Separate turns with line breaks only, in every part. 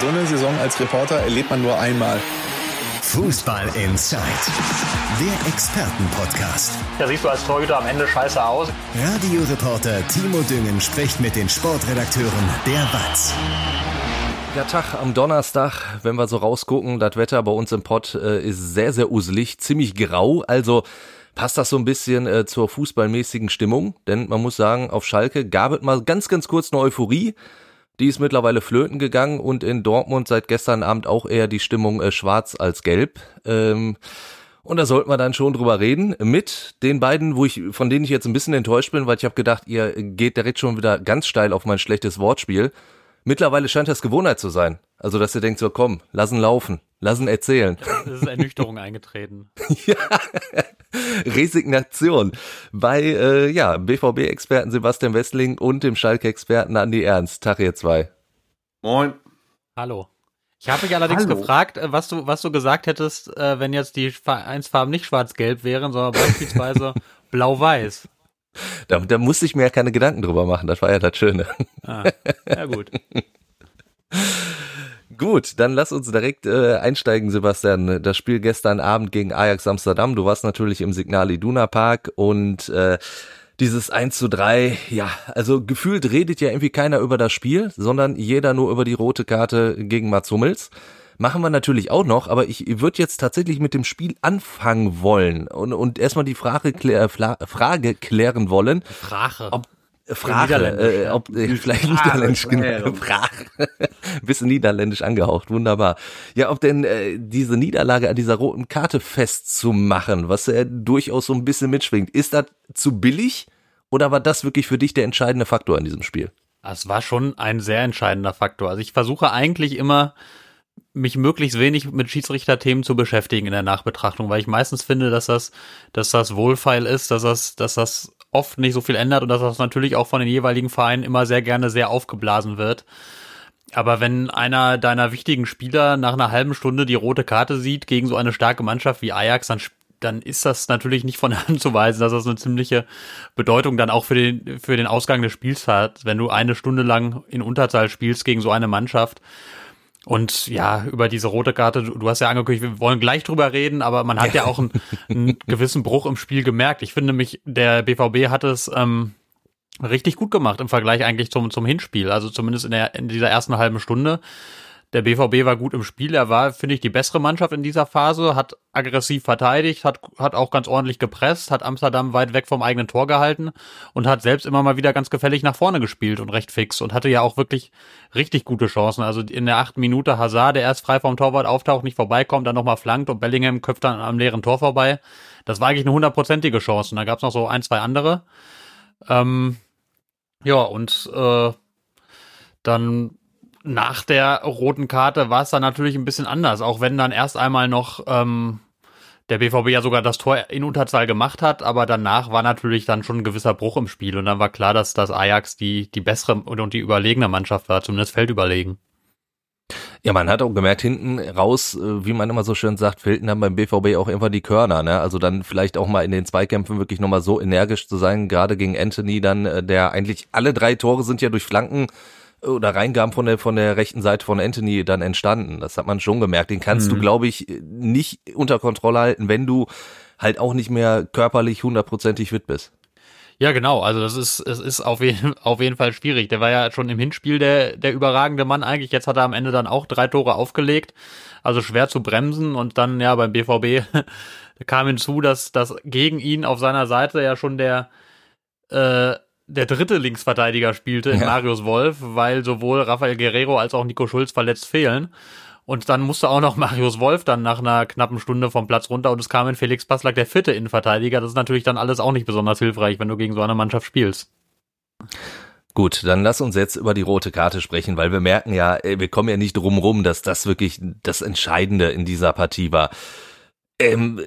So eine Saison als Reporter erlebt man nur einmal.
Fußball Inside, der Expertenpodcast.
Ja, siehst du als Torhüter am Ende scheiße aus.
Radioreporter Timo Düngen spricht mit den Sportredakteuren der WAZ.
Der Tag am Donnerstag, wenn wir so rausgucken, das Wetter bei uns im Pott äh, ist sehr, sehr uselig, ziemlich grau. Also passt das so ein bisschen äh, zur fußballmäßigen Stimmung. Denn man muss sagen, auf Schalke gab es mal ganz, ganz kurz eine Euphorie. Die ist mittlerweile flöten gegangen und in Dortmund seit gestern Abend auch eher die Stimmung äh, schwarz als gelb. Ähm, und da sollten wir dann schon drüber reden mit den beiden, wo ich, von denen ich jetzt ein bisschen enttäuscht bin, weil ich habe gedacht, ihr geht direkt schon wieder ganz steil auf mein schlechtes Wortspiel. Mittlerweile scheint das Gewohnheit zu sein. Also, dass ihr denkt so, komm, lassen laufen, lassen erzählen.
Es ist Ernüchterung eingetreten.
ja, Resignation bei äh, ja, BVB-Experten Sebastian Wessling und dem Schalke-Experten Andi Ernst. Tag ihr zwei.
Moin.
Hallo. Ich habe mich allerdings
Hallo.
gefragt, äh, was du, was du gesagt hättest, äh, wenn jetzt die Vereinsfarben nicht schwarz-gelb wären, sondern beispielsweise blau-weiß.
Da, da musste ich mir ja keine Gedanken drüber machen, das war ja das Schöne.
Ah, ja gut.
Gut, dann lass uns direkt äh, einsteigen, Sebastian. Das Spiel gestern Abend gegen Ajax Amsterdam. Du warst natürlich im Signal Iduna Park und äh, dieses 1 zu 3, ja, also gefühlt redet ja irgendwie keiner über das Spiel, sondern jeder nur über die rote Karte gegen Mats Hummels. Machen wir natürlich auch noch, aber ich würde jetzt tatsächlich mit dem Spiel anfangen wollen und, und erstmal die Frage, klär, Frage klären wollen.
Frage.
Ob, Frage, äh,
ja.
ob äh, vielleicht Niederländisch, genau,
Frage.
Bisschen Niederländisch angehaucht, wunderbar. Ja, ob denn äh, diese Niederlage an dieser roten Karte festzumachen, was er durchaus so ein bisschen mitschwingt, ist das zu billig oder war das wirklich für dich der entscheidende Faktor in diesem Spiel?
Das war schon ein sehr entscheidender Faktor. Also ich versuche eigentlich immer, mich möglichst wenig mit Schiedsrichterthemen zu beschäftigen in der Nachbetrachtung, weil ich meistens finde, dass das, dass das wohlfeil ist, dass das, dass das oft nicht so viel ändert und dass das natürlich auch von den jeweiligen Vereinen immer sehr gerne sehr aufgeblasen wird. Aber wenn einer deiner wichtigen Spieler nach einer halben Stunde die rote Karte sieht gegen so eine starke Mannschaft wie Ajax, dann dann ist das natürlich nicht von der Hand zu weisen, dass das eine ziemliche Bedeutung dann auch für den, für den Ausgang des Spiels hat, wenn du eine Stunde lang in Unterzahl spielst gegen so eine Mannschaft. Und ja, über diese rote Karte, du hast ja angekündigt, wir wollen gleich drüber reden, aber man hat ja, auch einen, einen gewissen Bruch im Spiel gemerkt. Ich finde nämlich, der BVB hat es ähm, richtig gut gemacht im Vergleich eigentlich zum, zum Hinspiel. Also zumindest in, der, in dieser ersten halben Stunde. Der BVB war gut im Spiel. Er war, finde ich, die bessere Mannschaft in dieser Phase, hat aggressiv verteidigt, hat, hat auch ganz ordentlich gepresst, hat Amsterdam weit weg vom eigenen Tor gehalten und hat selbst immer mal wieder ganz gefällig nach vorne gespielt und recht fix und hatte ja auch wirklich richtig gute Chancen. Also in der achten Minute Hazard, der erst frei vom Torwart auftaucht, nicht vorbeikommt, dann nochmal flankt und Bellingham köpft dann am leeren Tor vorbei. Das war eigentlich eine hundertprozentige Chance. Und da gab es noch so ein, zwei andere. Ähm, ja, und äh, dann nach der roten Karte war es dann natürlich ein bisschen anders, auch wenn dann erst einmal noch ähm, der BVB ja sogar das Tor in Unterzahl gemacht hat, aber danach war natürlich dann schon ein gewisser Bruch im Spiel und dann war klar, dass das Ajax die, die bessere und die überlegene Mannschaft war, zumindest feldüberlegen.
Ja, man hat auch gemerkt, hinten raus, äh, wie man immer so schön sagt, fehlten dann beim BVB auch irgendwann die Körner, ne? Also dann vielleicht auch mal in den Zweikämpfen wirklich nochmal so energisch zu sein, gerade gegen Anthony dann, äh, der eigentlich alle drei Tore sind ja durch Flanken oder Reingaben von der von der rechten Seite von Anthony dann entstanden. Das hat man schon gemerkt. Den kannst du, glaube ich, nicht unter Kontrolle halten, wenn du halt auch nicht mehr körperlich hundertprozentig fit bist.
Ja, genau. Also das ist, es ist auf jeden, auf jeden Fall schwierig. Der war ja schon im Hinspiel der, der überragende Mann eigentlich. Jetzt hat er am Ende dann auch drei Tore aufgelegt. Also schwer zu bremsen. Und dann, ja, beim BVB kam hinzu, dass, dass gegen ihn auf seiner Seite ja schon der, äh, der dritte Linksverteidiger spielte, in
Ja.
Marius Wolf, weil sowohl Rafael Guerrero als auch Nico Schulz verletzt fehlen. Und dann musste auch noch Marius Wolf dann nach einer knappen Stunde vom Platz runter und es kam in Felix Passlack der vierte Innenverteidiger. Das ist natürlich dann alles auch nicht besonders hilfreich, wenn du gegen so eine Mannschaft spielst.
Gut, dann lass uns jetzt über die rote Karte sprechen, weil wir merken ja, wir kommen ja nicht drum rum, dass das wirklich das Entscheidende in dieser Partie war. Ähm,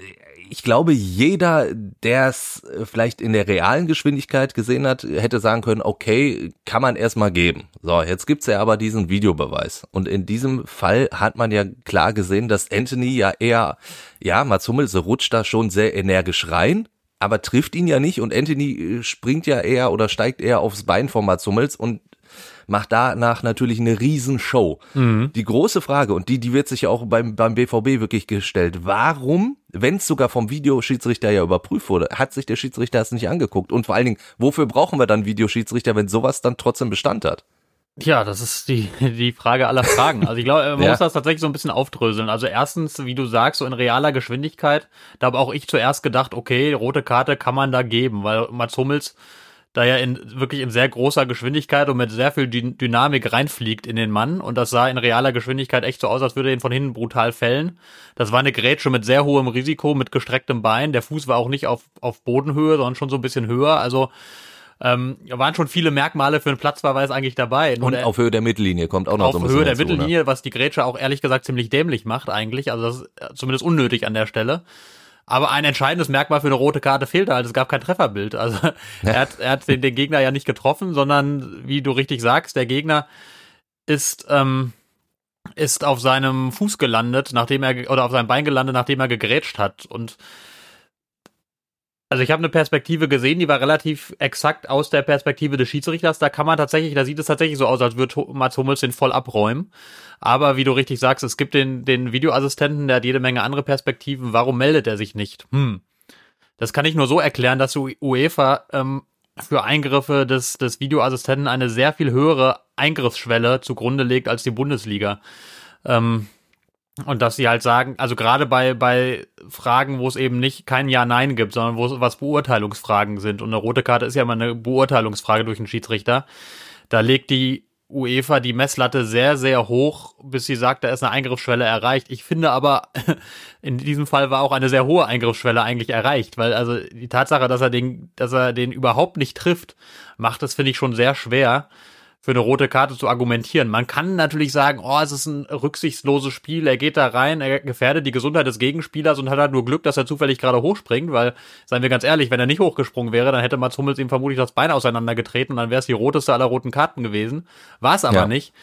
ich glaube, jeder, der es äh, vielleicht in der realen Geschwindigkeit gesehen hat, hätte sagen können, okay, kann man erstmal geben. So, jetzt gibt's ja aber diesen Videobeweis. Und in diesem Fall hat man ja klar gesehen, dass Anthony ja eher, ja, Mats Hummels rutscht da schon sehr energisch rein, aber trifft ihn ja nicht und Anthony äh, springt ja eher oder steigt eher aufs Bein von Mats Hummels und macht danach natürlich eine Riesenshow. Mhm. Die große Frage, und die, die wird sich auch beim, beim BVB wirklich gestellt, warum, wenn es sogar vom Videoschiedsrichter ja überprüft wurde, hat sich der Schiedsrichter das nicht angeguckt? Und vor allen Dingen, wofür brauchen wir dann Videoschiedsrichter, wenn sowas dann trotzdem Bestand hat?
Ja, das ist die, die Frage aller Fragen. Also ich glaube, man ja. muss das tatsächlich so ein bisschen aufdröseln. Also erstens, wie du sagst, so in realer Geschwindigkeit, da habe auch ich zuerst gedacht, okay, rote Karte kann man da geben, weil Mats Hummels da ja in wirklich in sehr großer Geschwindigkeit und mit sehr viel Dynamik reinfliegt in den Mann und das sah in realer Geschwindigkeit echt so aus, als würde er ihn von hinten brutal fällen. Das war eine Grätsche mit sehr hohem Risiko, mit gestrecktem Bein. Der Fuß war auch nicht auf, auf Bodenhöhe, sondern schon so ein bisschen höher. Also ähm, waren schon viele Merkmale für einen Platzverweis eigentlich dabei.
Nur und auf Höhe der Mittellinie kommt auch noch
so ein bisschen Auf Höhe der dazu, ne? Mittellinie, ne? was die Grätsche auch ehrlich gesagt ziemlich dämlich macht eigentlich. Also das ist zumindest unnötig an der Stelle. Aber ein entscheidendes Merkmal für eine rote Karte fehlte halt. Es gab kein Trefferbild. Also er hat, er hat den, den Gegner ja nicht getroffen, sondern wie du richtig sagst, der Gegner ist ähm, ist auf seinem Fuß gelandet, nachdem er oder auf seinem Bein gelandet, nachdem er gegrätscht hat und also ich habe eine Perspektive gesehen, die war relativ exakt aus der Perspektive des Schiedsrichters. Da kann man tatsächlich, da sieht es tatsächlich so aus, als würde Mats Hummels den voll abräumen. Aber wie du richtig sagst, es gibt den, den Videoassistenten, der hat jede Menge andere Perspektiven. Warum meldet er sich nicht? Hm. Das kann ich nur so erklären, dass UEFA ähm, für Eingriffe des, des Videoassistenten eine sehr viel höhere Eingriffsschwelle zugrunde legt als die Bundesliga. Ähm, und dass sie halt sagen, also gerade bei, bei Fragen, wo es eben nicht kein Ja-Nein gibt, sondern wo es was Beurteilungsfragen sind. Und eine rote Karte ist ja immer eine Beurteilungsfrage durch einen Schiedsrichter. Da legt die UEFA die Messlatte sehr, sehr hoch, bis sie sagt, da ist eine Eingriffsschwelle erreicht. Ich finde aber, in diesem Fall war auch eine sehr hohe Eingriffsschwelle eigentlich erreicht, weil also die Tatsache, dass er den, dass er den überhaupt nicht trifft, macht es, finde ich, schon sehr schwer für eine rote Karte zu argumentieren. Man kann natürlich sagen, oh, es ist ein rücksichtsloses Spiel, er geht da rein, er gefährdet die Gesundheit des Gegenspielers und hat halt nur Glück, dass er zufällig gerade hochspringt, weil, seien wir ganz ehrlich, wenn er nicht hochgesprungen wäre, dann hätte Mats Hummels ihm vermutlich das Bein auseinandergetreten und dann wäre es die roteste aller roten Karten gewesen. War es aber ja. nicht.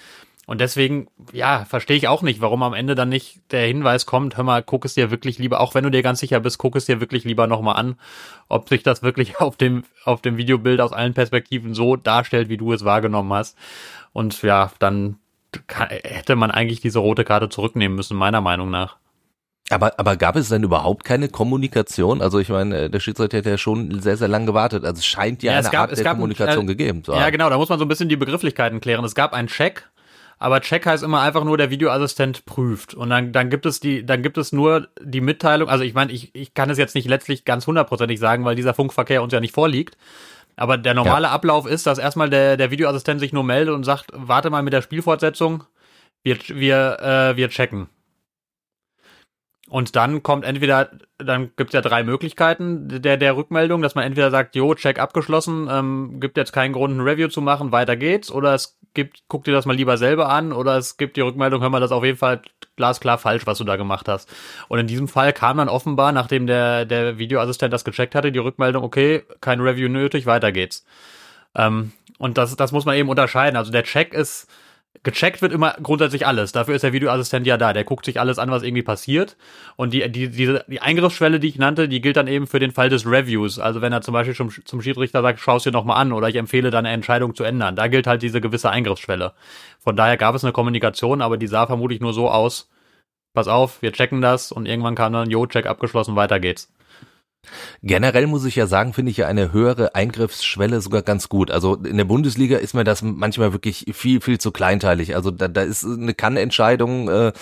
Und deswegen, ja, verstehe ich auch nicht, warum am Ende dann nicht der Hinweis kommt, hör mal, guck es dir wirklich lieber, auch wenn du dir ganz sicher bist, guck es dir wirklich lieber nochmal an, ob sich das wirklich auf dem, auf dem Videobild aus allen Perspektiven so darstellt, wie du es wahrgenommen hast. Und ja, dann kann, hätte man eigentlich diese rote Karte zurücknehmen müssen, meiner Meinung nach.
Aber, aber gab es denn überhaupt keine Kommunikation? Also ich meine, äh, der Schiedsrichter hat ja schon sehr, sehr lange gewartet. Also es scheint ja, ja eine gab, Art der Kommunikation ein, äh, gegeben
zu haben. Ja, genau, da muss man so ein bisschen die Begrifflichkeiten klären. Es gab einen Check aber Check heißt immer einfach nur, der Videoassistent prüft. Und dann, dann gibt es die, dann gibt es nur die Mitteilung, also ich meine, ich, ich kann es jetzt nicht letztlich ganz hundertprozentig sagen, weil dieser Funkverkehr uns ja nicht vorliegt. Aber der normale ja. Ablauf ist, dass erstmal der, der Videoassistent sich nur meldet und sagt, warte mal mit der Spielfortsetzung, wir, wir, äh, wir checken. Und dann kommt entweder, dann gibt's ja drei Möglichkeiten der, der Rückmeldung, dass man entweder sagt, jo, Check abgeschlossen, ähm, gibt jetzt keinen Grund, ein Review zu machen, weiter geht's, oder es gibt, guck dir das mal lieber selber an, oder es gibt die Rückmeldung, hör mal, das ist auf jeden Fall glasklar falsch, was du da gemacht hast. Und in diesem Fall kam dann offenbar, nachdem der, der Videoassistent das gecheckt hatte, die Rückmeldung, okay, kein Review nötig, weiter geht's. Ähm, und das, das muss man eben unterscheiden. Also der Check ist, gecheckt wird immer grundsätzlich alles. Dafür ist der Videoassistent ja da. Der guckt sich alles an, was irgendwie passiert. Und die, die, diese, die Eingriffsschwelle, die ich nannte, die gilt dann eben für den Fall des Reviews. Also wenn er zum Beispiel zum, zum Schiedsrichter sagt, schau es dir nochmal an oder ich empfehle deine Entscheidung zu ändern. Da gilt halt diese gewisse Eingriffsschwelle. Von daher gab es eine Kommunikation, aber die sah vermutlich nur so aus, pass auf, wir checken das und irgendwann kam dann, jo, check abgeschlossen, weiter geht's.
Generell muss ich ja sagen, finde ich ja eine höhere Eingriffsschwelle sogar ganz gut. Also in der Bundesliga ist mir das manchmal wirklich viel, viel zu kleinteilig. Also da, da ist eine Kann-Entscheidung, äh,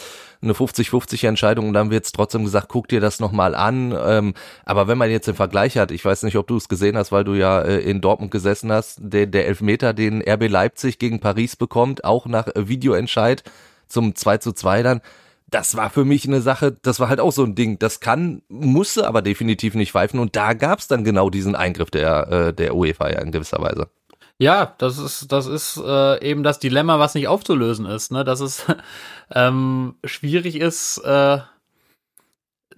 eine 50-50 Entscheidung und dann wird es trotzdem gesagt, guck dir das nochmal an. Ähm, aber wenn man jetzt den Vergleich hat, ich weiß nicht, ob du es gesehen hast, weil du ja äh, in Dortmund gesessen hast, der, der Elfmeter, den RB Leipzig gegen Paris bekommt, auch nach Videoentscheid zum 2 zu 2 dann, das war für mich eine Sache, das war halt auch so ein Ding. Das kann, musste aber definitiv nicht pfeifen. Und da gab's dann genau diesen Eingriff der, äh, der UEFA ja in gewisser Weise.
Ja, das ist, das ist äh, eben das Dilemma, was nicht aufzulösen ist, ne? Dass es ähm, schwierig ist, äh,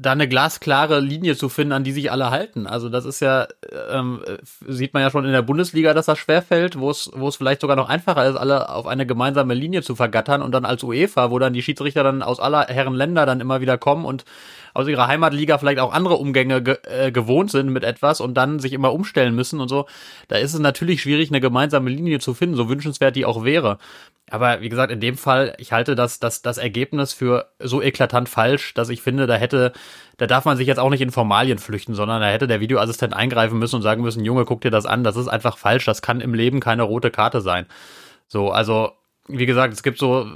da eine glasklare Linie zu finden, an die sich alle halten. Also das ist ja, ähm, sieht man ja schon in der Bundesliga, dass das schwerfällt, wo es, wo es vielleicht sogar noch einfacher ist, alle auf eine gemeinsame Linie zu vergattern und dann als UEFA, wo dann die Schiedsrichter dann aus aller Herren Länder dann immer wieder kommen und aus ihrer Heimatliga vielleicht auch andere Umgänge ge äh, gewohnt sind mit etwas und dann sich immer umstellen müssen und so. Da ist es natürlich schwierig, eine gemeinsame Linie zu finden, so wünschenswert die auch wäre. Aber wie gesagt, in dem Fall, ich halte das, das, das Ergebnis für so eklatant falsch, dass ich finde, da hätte, da darf man sich jetzt auch nicht in Formalien flüchten, sondern da hätte der Videoassistent eingreifen müssen und sagen müssen, Junge, guck dir das an, das ist einfach falsch, das kann im Leben keine rote Karte sein. So, also, wie gesagt, es gibt so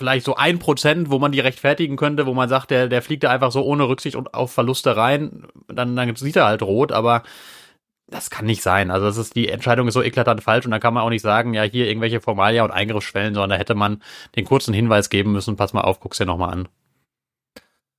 vielleicht so ein Prozent, wo man die rechtfertigen könnte, wo man sagt, der, der fliegt da einfach so ohne Rücksicht und auf Verluste rein, dann, dann sieht er halt rot, aber das kann nicht sein. Also das ist, die Entscheidung ist so eklatant falsch und da kann man auch nicht sagen, ja, hier irgendwelche Formalia und Eingriffsschwellen, sondern da hätte man den kurzen Hinweis geben müssen, pass mal auf, guck's dir nochmal an.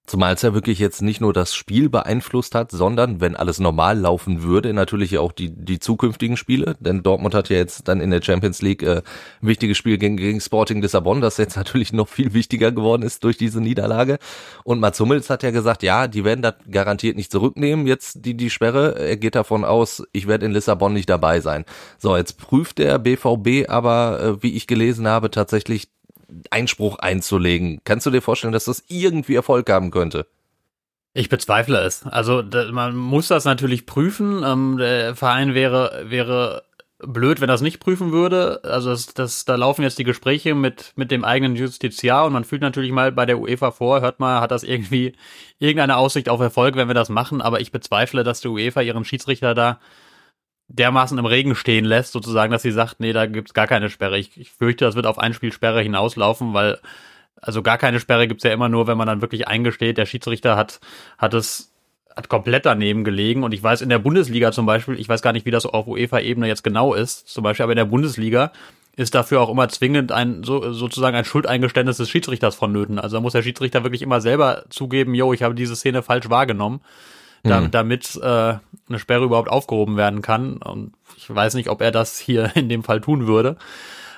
Zumal es ja wirklich jetzt nicht nur das Spiel beeinflusst hat, sondern wenn alles normal laufen würde, natürlich auch die, die zukünftigen Spiele. Denn Dortmund hat ja jetzt dann in der Champions League äh, ein wichtiges Spiel gegen, gegen Sporting Lissabon, das jetzt natürlich noch viel wichtiger geworden ist durch diese Niederlage. Und Mats Hummels hat ja gesagt, ja, die werden das garantiert nicht zurücknehmen, jetzt die, die Sperre. Er geht davon aus, ich werde in Lissabon nicht dabei sein. So, jetzt prüft der BVB aber, äh, wie ich gelesen habe, tatsächlich Einspruch einzulegen. Kannst du dir vorstellen, dass das irgendwie Erfolg haben könnte?
Ich bezweifle es. Also da, man muss das natürlich prüfen. Ähm, der Verein wäre wäre blöd, wenn das nicht prüfen würde. Also das, das, da laufen jetzt die Gespräche mit mit dem eigenen Justiziar und man fühlt natürlich mal bei der UEFA vor, hört mal, hat das irgendwie irgendeine Aussicht auf Erfolg, wenn wir das machen. Aber ich bezweifle, dass die UEFA ihren Schiedsrichter da dermaßen im Regen stehen lässt, sozusagen, dass sie sagt, nee, da gibt's gar keine Sperre. Ich, ich fürchte, das wird auf ein Spiel Sperre hinauslaufen, weil also gar keine Sperre gibt's ja immer nur, wenn man dann wirklich eingesteht, der Schiedsrichter hat, hat es hat komplett daneben gelegen und ich weiß in der Bundesliga zum Beispiel, ich weiß gar nicht, wie das auf UEFA-Ebene jetzt genau ist, zum Beispiel, aber in der Bundesliga ist dafür auch immer zwingend ein so, sozusagen ein Schuldeingeständnis des Schiedsrichters vonnöten. Also da muss der Schiedsrichter wirklich immer selber zugeben, yo, ich habe diese Szene falsch wahrgenommen da, mhm. damit äh, eine Sperre überhaupt aufgehoben werden kann. Und ich weiß nicht, ob er das hier in dem Fall tun würde.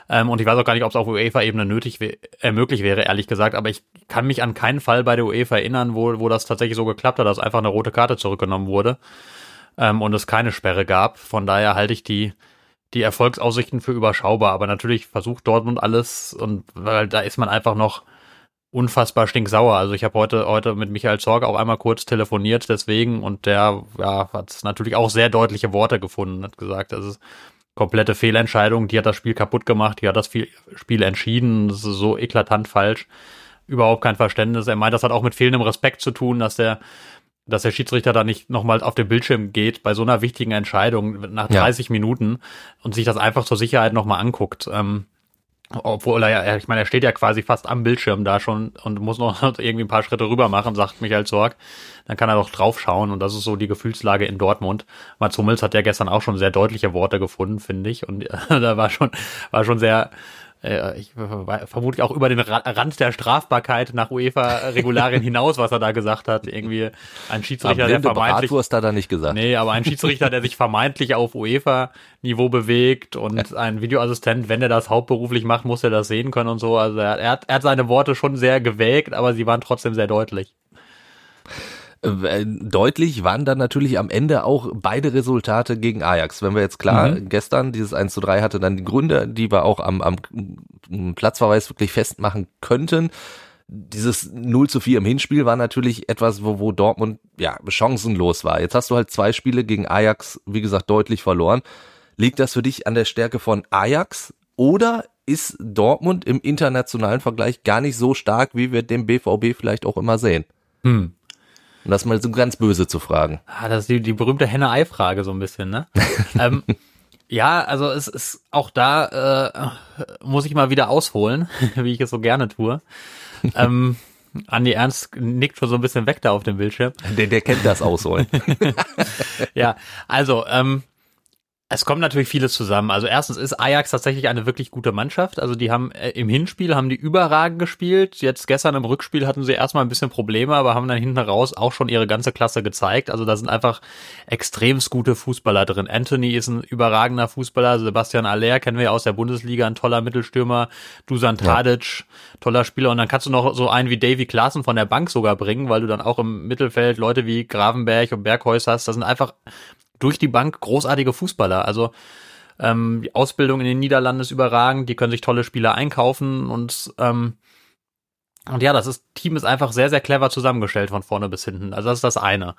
Ähm, und ich weiß auch gar nicht, ob es auf UEFA-Ebene nötig äh, möglich wäre, ehrlich gesagt. Aber ich kann mich an keinen Fall bei der UEFA erinnern, wo, wo das tatsächlich so geklappt hat, dass einfach eine rote Karte zurückgenommen wurde ähm, und es keine Sperre gab. Von daher halte ich die die Erfolgsaussichten für überschaubar. Aber natürlich versucht Dortmund alles und weil da ist man einfach noch unfassbar stinksauer. Also ich habe heute heute mit Michael Zorg auch einmal kurz telefoniert deswegen und der ja, hat natürlich auch sehr deutliche Worte gefunden, hat gesagt, das ist komplette Fehlentscheidung, die hat das Spiel kaputt gemacht, die hat das Spiel entschieden, das ist so eklatant falsch. Überhaupt kein Verständnis. Er meint, das hat auch mit fehlendem Respekt zu tun, dass der dass der Schiedsrichter da nicht nochmal auf den Bildschirm geht bei so einer wichtigen Entscheidung nach 30 ja. Minuten und sich das einfach zur Sicherheit nochmal anguckt. Ähm, obwohl er ja, ich meine, er steht ja quasi fast am Bildschirm da schon und muss noch irgendwie ein paar Schritte rüber machen, sagt Michael Zorg. Dann kann er doch draufschauen und das ist so die Gefühlslage in Dortmund. Mats Hummels hat ja gestern auch schon sehr deutliche Worte gefunden, finde ich. Und da war schon, war schon sehr, äh, ich, vermutlich auch über den Rand der Strafbarkeit nach UEFA-Regularien hinaus, was er da gesagt hat. Irgendwie ein Schiedsrichter, der vermeintlich...
Bratwurst hat er nicht gesagt.
Nee, aber ein Schiedsrichter, der sich vermeintlich auf UEFA-Niveau bewegt und ein Videoassistent, wenn er das hauptberuflich macht, muss er das sehen können und so. Also er, er, hat, er hat seine Worte schon sehr gewägt, aber sie waren trotzdem sehr deutlich.
Äh, deutlich waren dann natürlich am Ende auch beide Resultate gegen Ajax. Wenn wir jetzt klar mhm. gestern dieses 1 zu 3 hatte, dann die Gründe, die wir auch am, am Platzverweis wirklich festmachen könnten. Dieses 0 zu 4 im Hinspiel war natürlich etwas, wo, wo Dortmund ja chancenlos war. Jetzt hast du halt zwei Spiele gegen Ajax, wie gesagt, deutlich verloren. Liegt das für dich an der Stärke von Ajax oder ist Dortmund im internationalen Vergleich gar nicht so stark, wie wir den BVB vielleicht auch immer sehen? Hm. Um das mal so ganz böse zu fragen.
Ah, das ist die, die berühmte Henne-Ei-Frage so ein bisschen, ne? ähm, ja, also es ist auch da äh, muss ich mal wieder ausholen, wie ich es so gerne tue. ähm, Andi Ernst nickt schon so ein bisschen weg da auf dem Bildschirm.
Der, der kennt das Ausholen.
ja, also ähm, Es kommt natürlich vieles zusammen. Also erstens ist Ajax tatsächlich eine wirklich gute Mannschaft. Also die haben äh, im Hinspiel haben die überragend gespielt. Jetzt gestern im Rückspiel hatten sie erstmal ein bisschen Probleme, aber haben dann hinten raus auch schon ihre ganze Klasse gezeigt. Also da sind einfach extremst gute Fußballer drin. Anthony ist ein überragender Fußballer. Sebastian Aller kennen wir ja aus der Bundesliga, ein toller Mittelstürmer. Dusan Tadic, ja. toller Spieler. Und dann kannst du noch so einen wie Davy Klaassen von der Bank sogar bringen, weil du dann auch im Mittelfeld Leute wie Gravenberg und Bergheus hast. Das sind einfach durch die Bank großartige Fußballer. Also ähm, die Ausbildung in den Niederlanden ist überragend, die können sich tolle Spieler einkaufen und ähm, und ja, das ist, Team ist einfach sehr, sehr clever zusammengestellt von vorne bis hinten. Also das ist das eine.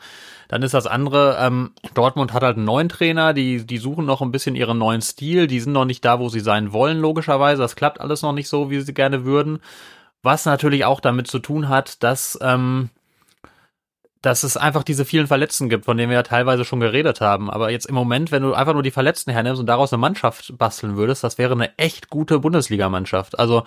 Dann ist das andere, ähm, Dortmund hat halt einen neuen Trainer, die, die suchen noch ein bisschen ihren neuen Stil, die sind noch nicht da, wo sie sein wollen, logischerweise. Das klappt alles noch nicht so, wie sie gerne würden. Was natürlich auch damit zu tun hat, dass ähm, dass es einfach diese vielen Verletzten gibt, von denen wir ja teilweise schon geredet haben. Aber jetzt im Moment, wenn du einfach nur die Verletzten hernimmst und daraus eine Mannschaft basteln würdest, das wäre eine echt gute Bundesligamannschaft. Also,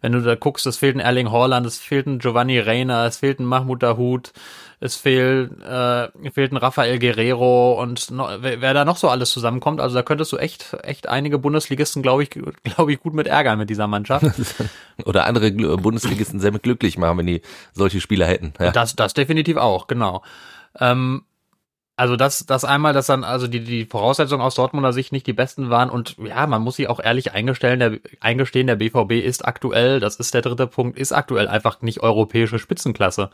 wenn du da guckst, es fehlt ein Erling Haaland, es fehlt ein Giovanni Reina, es fehlt ein Mahmoud Dahoud, es fehlt, äh, fehlt ein Rafael Guerrero und noch, wer, wer da noch so alles zusammenkommt, also da könntest du echt, echt einige Bundesligisten, glaube ich, glaube ich, gut mit ärgern mit dieser Mannschaft.
Oder andere Bundesligisten sehr mit glücklich machen, wenn die solche Spieler hätten.
Ja. Das, das definitiv auch, genau. Ähm, also das, das einmal, dass dann also die, die Voraussetzungen aus Dortmunder Sicht nicht die besten waren und ja, man muss sich auch ehrlich eingestellen, der, eingestehen, der BVB ist aktuell, das ist der dritte Punkt, ist aktuell einfach nicht europäische Spitzenklasse.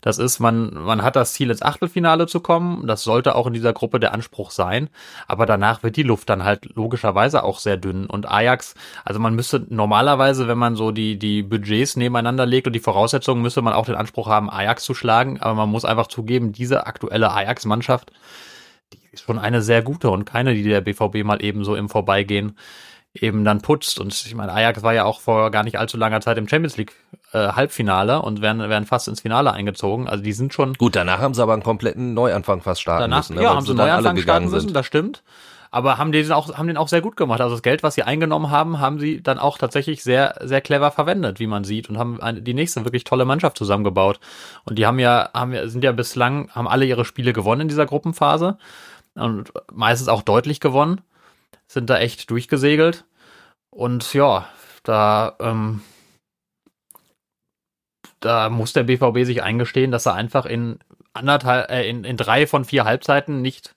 Das ist, man, man hat das Ziel ins Achtelfinale zu kommen, das sollte auch in dieser Gruppe der Anspruch sein, aber danach wird die Luft dann halt logischerweise auch sehr dünn und Ajax, also man müsste normalerweise, wenn man so die, die Budgets nebeneinander legt und die Voraussetzungen, müsste man auch den Anspruch haben, Ajax zu schlagen, aber man muss einfach zugeben, diese aktuelle Ajax-Mannschaft Mannschaft, die ist schon eine sehr gute und keine, die der BVB mal eben so im Vorbeigehen eben dann putzt. Und ich meine, Ajax war ja auch vor gar nicht allzu langer Zeit im Champions League äh, Halbfinale und werden, werden fast ins Finale eingezogen. Also die sind schon.
Gut, danach haben sie aber einen kompletten Neuanfang fast starten
danach,
müssen. Ne?
Ja, haben sie einen Neuanfang starten müssen, das stimmt aber haben den auch, haben den auch sehr gut gemacht. Also das Geld, was sie eingenommen haben, haben sie dann auch tatsächlich sehr, sehr clever verwendet, wie man sieht, und haben eine, die nächste wirklich tolle Mannschaft zusammengebaut. Und die haben ja, haben ja, sind ja bislang, haben alle ihre Spiele gewonnen in dieser Gruppenphase und meistens auch deutlich gewonnen, sind da echt durchgesegelt. Und ja, da, ähm, da muss der BVB sich eingestehen, dass er einfach in anderthalb, äh, in, in drei von vier Halbzeiten nicht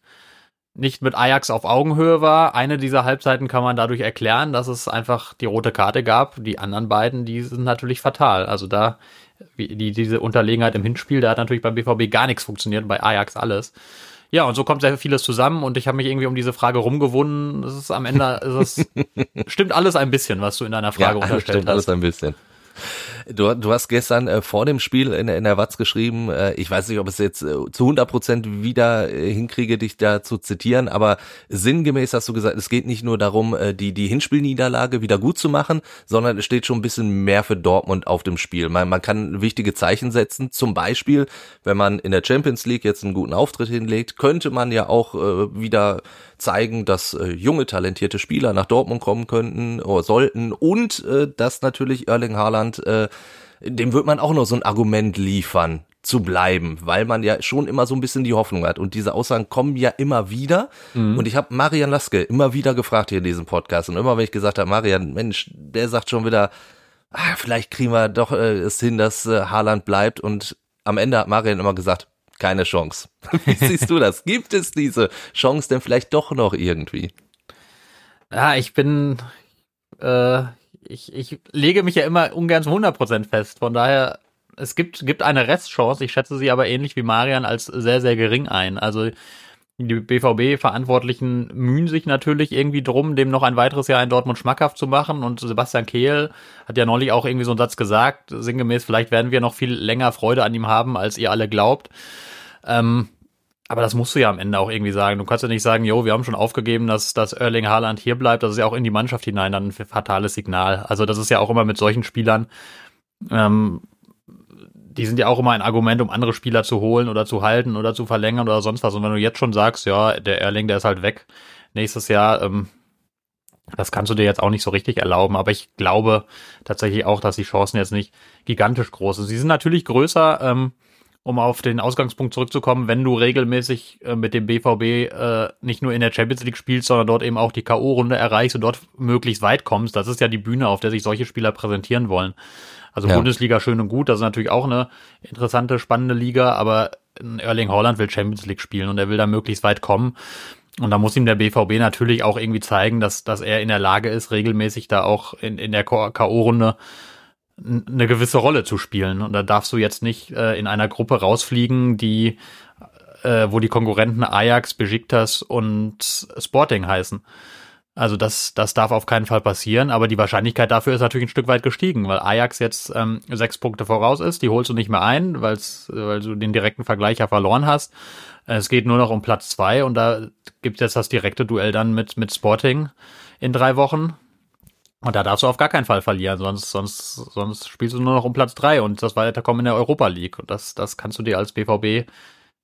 nicht mit Ajax auf Augenhöhe war. Eine dieser Halbzeiten kann man dadurch erklären, dass es einfach die rote Karte gab. Die anderen beiden, die sind natürlich fatal. Also da, die, diese Unterlegenheit im Hinspiel, da hat natürlich beim BVB gar nichts funktioniert, bei Ajax alles. Ja, und so kommt sehr vieles zusammen und ich habe mich irgendwie um diese Frage rumgewunden. Es ist am Ende, es ist, stimmt alles ein bisschen, was du in deiner Frage ja, unterstellt stimmt hast.
alles ein bisschen. Du, du hast gestern äh, vor dem Spiel in, in der Watz geschrieben, äh, ich weiß nicht, ob es jetzt äh, zu 100 Prozent wieder äh, hinkriege, dich da zu zitieren, aber sinngemäß hast du gesagt, es geht nicht nur darum, äh, die, die Hinspielniederlage wieder gut zu machen, sondern es steht schon ein bisschen mehr für Dortmund auf dem Spiel. Man, man kann wichtige Zeichen setzen, zum Beispiel, wenn man in der Champions League jetzt einen guten Auftritt hinlegt, könnte man ja auch äh, wieder zeigen, dass äh, junge, talentierte Spieler nach Dortmund kommen könnten oder sollten und äh, dass natürlich Erling Haaland, äh, dem wird man auch noch so ein Argument liefern zu bleiben, weil man ja schon immer so ein bisschen die Hoffnung hat. Und diese Aussagen kommen ja immer wieder. Mhm. Und ich habe Marian Laske immer wieder gefragt hier in diesem Podcast. Und immer wenn ich gesagt habe, Marian, Mensch, der sagt schon wieder, ah, vielleicht kriegen wir doch äh, es hin, dass äh, Haaland bleibt. Und am Ende hat Marian immer gesagt, keine Chance. Wie siehst du das? Gibt es diese Chance denn vielleicht doch noch irgendwie?
Ja, ich bin, äh, ich, ich lege mich ja immer ungern zu 100% fest. Von daher, es gibt, gibt eine Restchance. Ich schätze sie aber ähnlich wie Marian als sehr, sehr gering ein. Also, die BVB-Verantwortlichen mühen sich natürlich irgendwie drum, dem noch ein weiteres Jahr in Dortmund schmackhaft zu machen. Und Sebastian Kehl hat ja neulich auch irgendwie so einen Satz gesagt, sinngemäß, vielleicht werden wir noch viel länger Freude an ihm haben, als ihr alle glaubt. Ähm, aber das musst du ja am Ende auch irgendwie sagen. Du kannst ja nicht sagen, jo, wir haben schon aufgegeben, dass, dass Erling Haaland hier bleibt. Das ist ja auch in die Mannschaft hinein dann ein fatales Signal. Also das ist ja auch immer mit solchen Spielern, ähm, die sind ja auch immer ein Argument, um andere Spieler zu holen oder zu halten oder zu verlängern oder sonst was. Und wenn du jetzt schon sagst, ja, der Erling, der ist halt weg nächstes Jahr, ähm, das kannst du dir jetzt auch nicht so richtig erlauben. Aber ich glaube tatsächlich auch, dass die Chancen jetzt nicht gigantisch groß sind. Sie sind natürlich größer, ähm, um auf den Ausgangspunkt zurückzukommen, wenn du regelmäßig äh, mit dem BVB äh, nicht nur in der Champions League spielst, sondern dort eben auch die K.O.-Runde erreichst und dort möglichst weit kommst, das ist ja die Bühne, auf der sich solche Spieler präsentieren wollen. Also ja. Bundesliga schön und gut, das ist natürlich auch eine interessante, spannende Liga, aber Erling Haaland will Champions League spielen und er will da möglichst weit kommen. Und da muss ihm der BVB natürlich auch irgendwie zeigen, dass, dass er in der Lage ist, regelmäßig da auch in, in der K.O.-Runde eine gewisse Rolle zu spielen. Und da darfst du jetzt nicht äh, in einer Gruppe rausfliegen, die, äh, wo die Konkurrenten Ajax, Besiktas und Sporting heißen. Also das, das darf auf keinen Fall passieren, aber die Wahrscheinlichkeit dafür ist natürlich ein Stück weit gestiegen, weil Ajax jetzt ähm, sechs Punkte voraus ist, die holst du nicht mehr ein, weil's, weil du den direkten Vergleich ja verloren hast. Es geht nur noch um Platz zwei und da gibt es jetzt das direkte Duell dann mit, mit Sporting in drei Wochen. Und da darfst du auf gar keinen Fall verlieren, sonst, sonst, sonst spielst du nur noch um Platz drei und das Weiterkommen in der Europa League. Und das, das kannst du dir als BVB,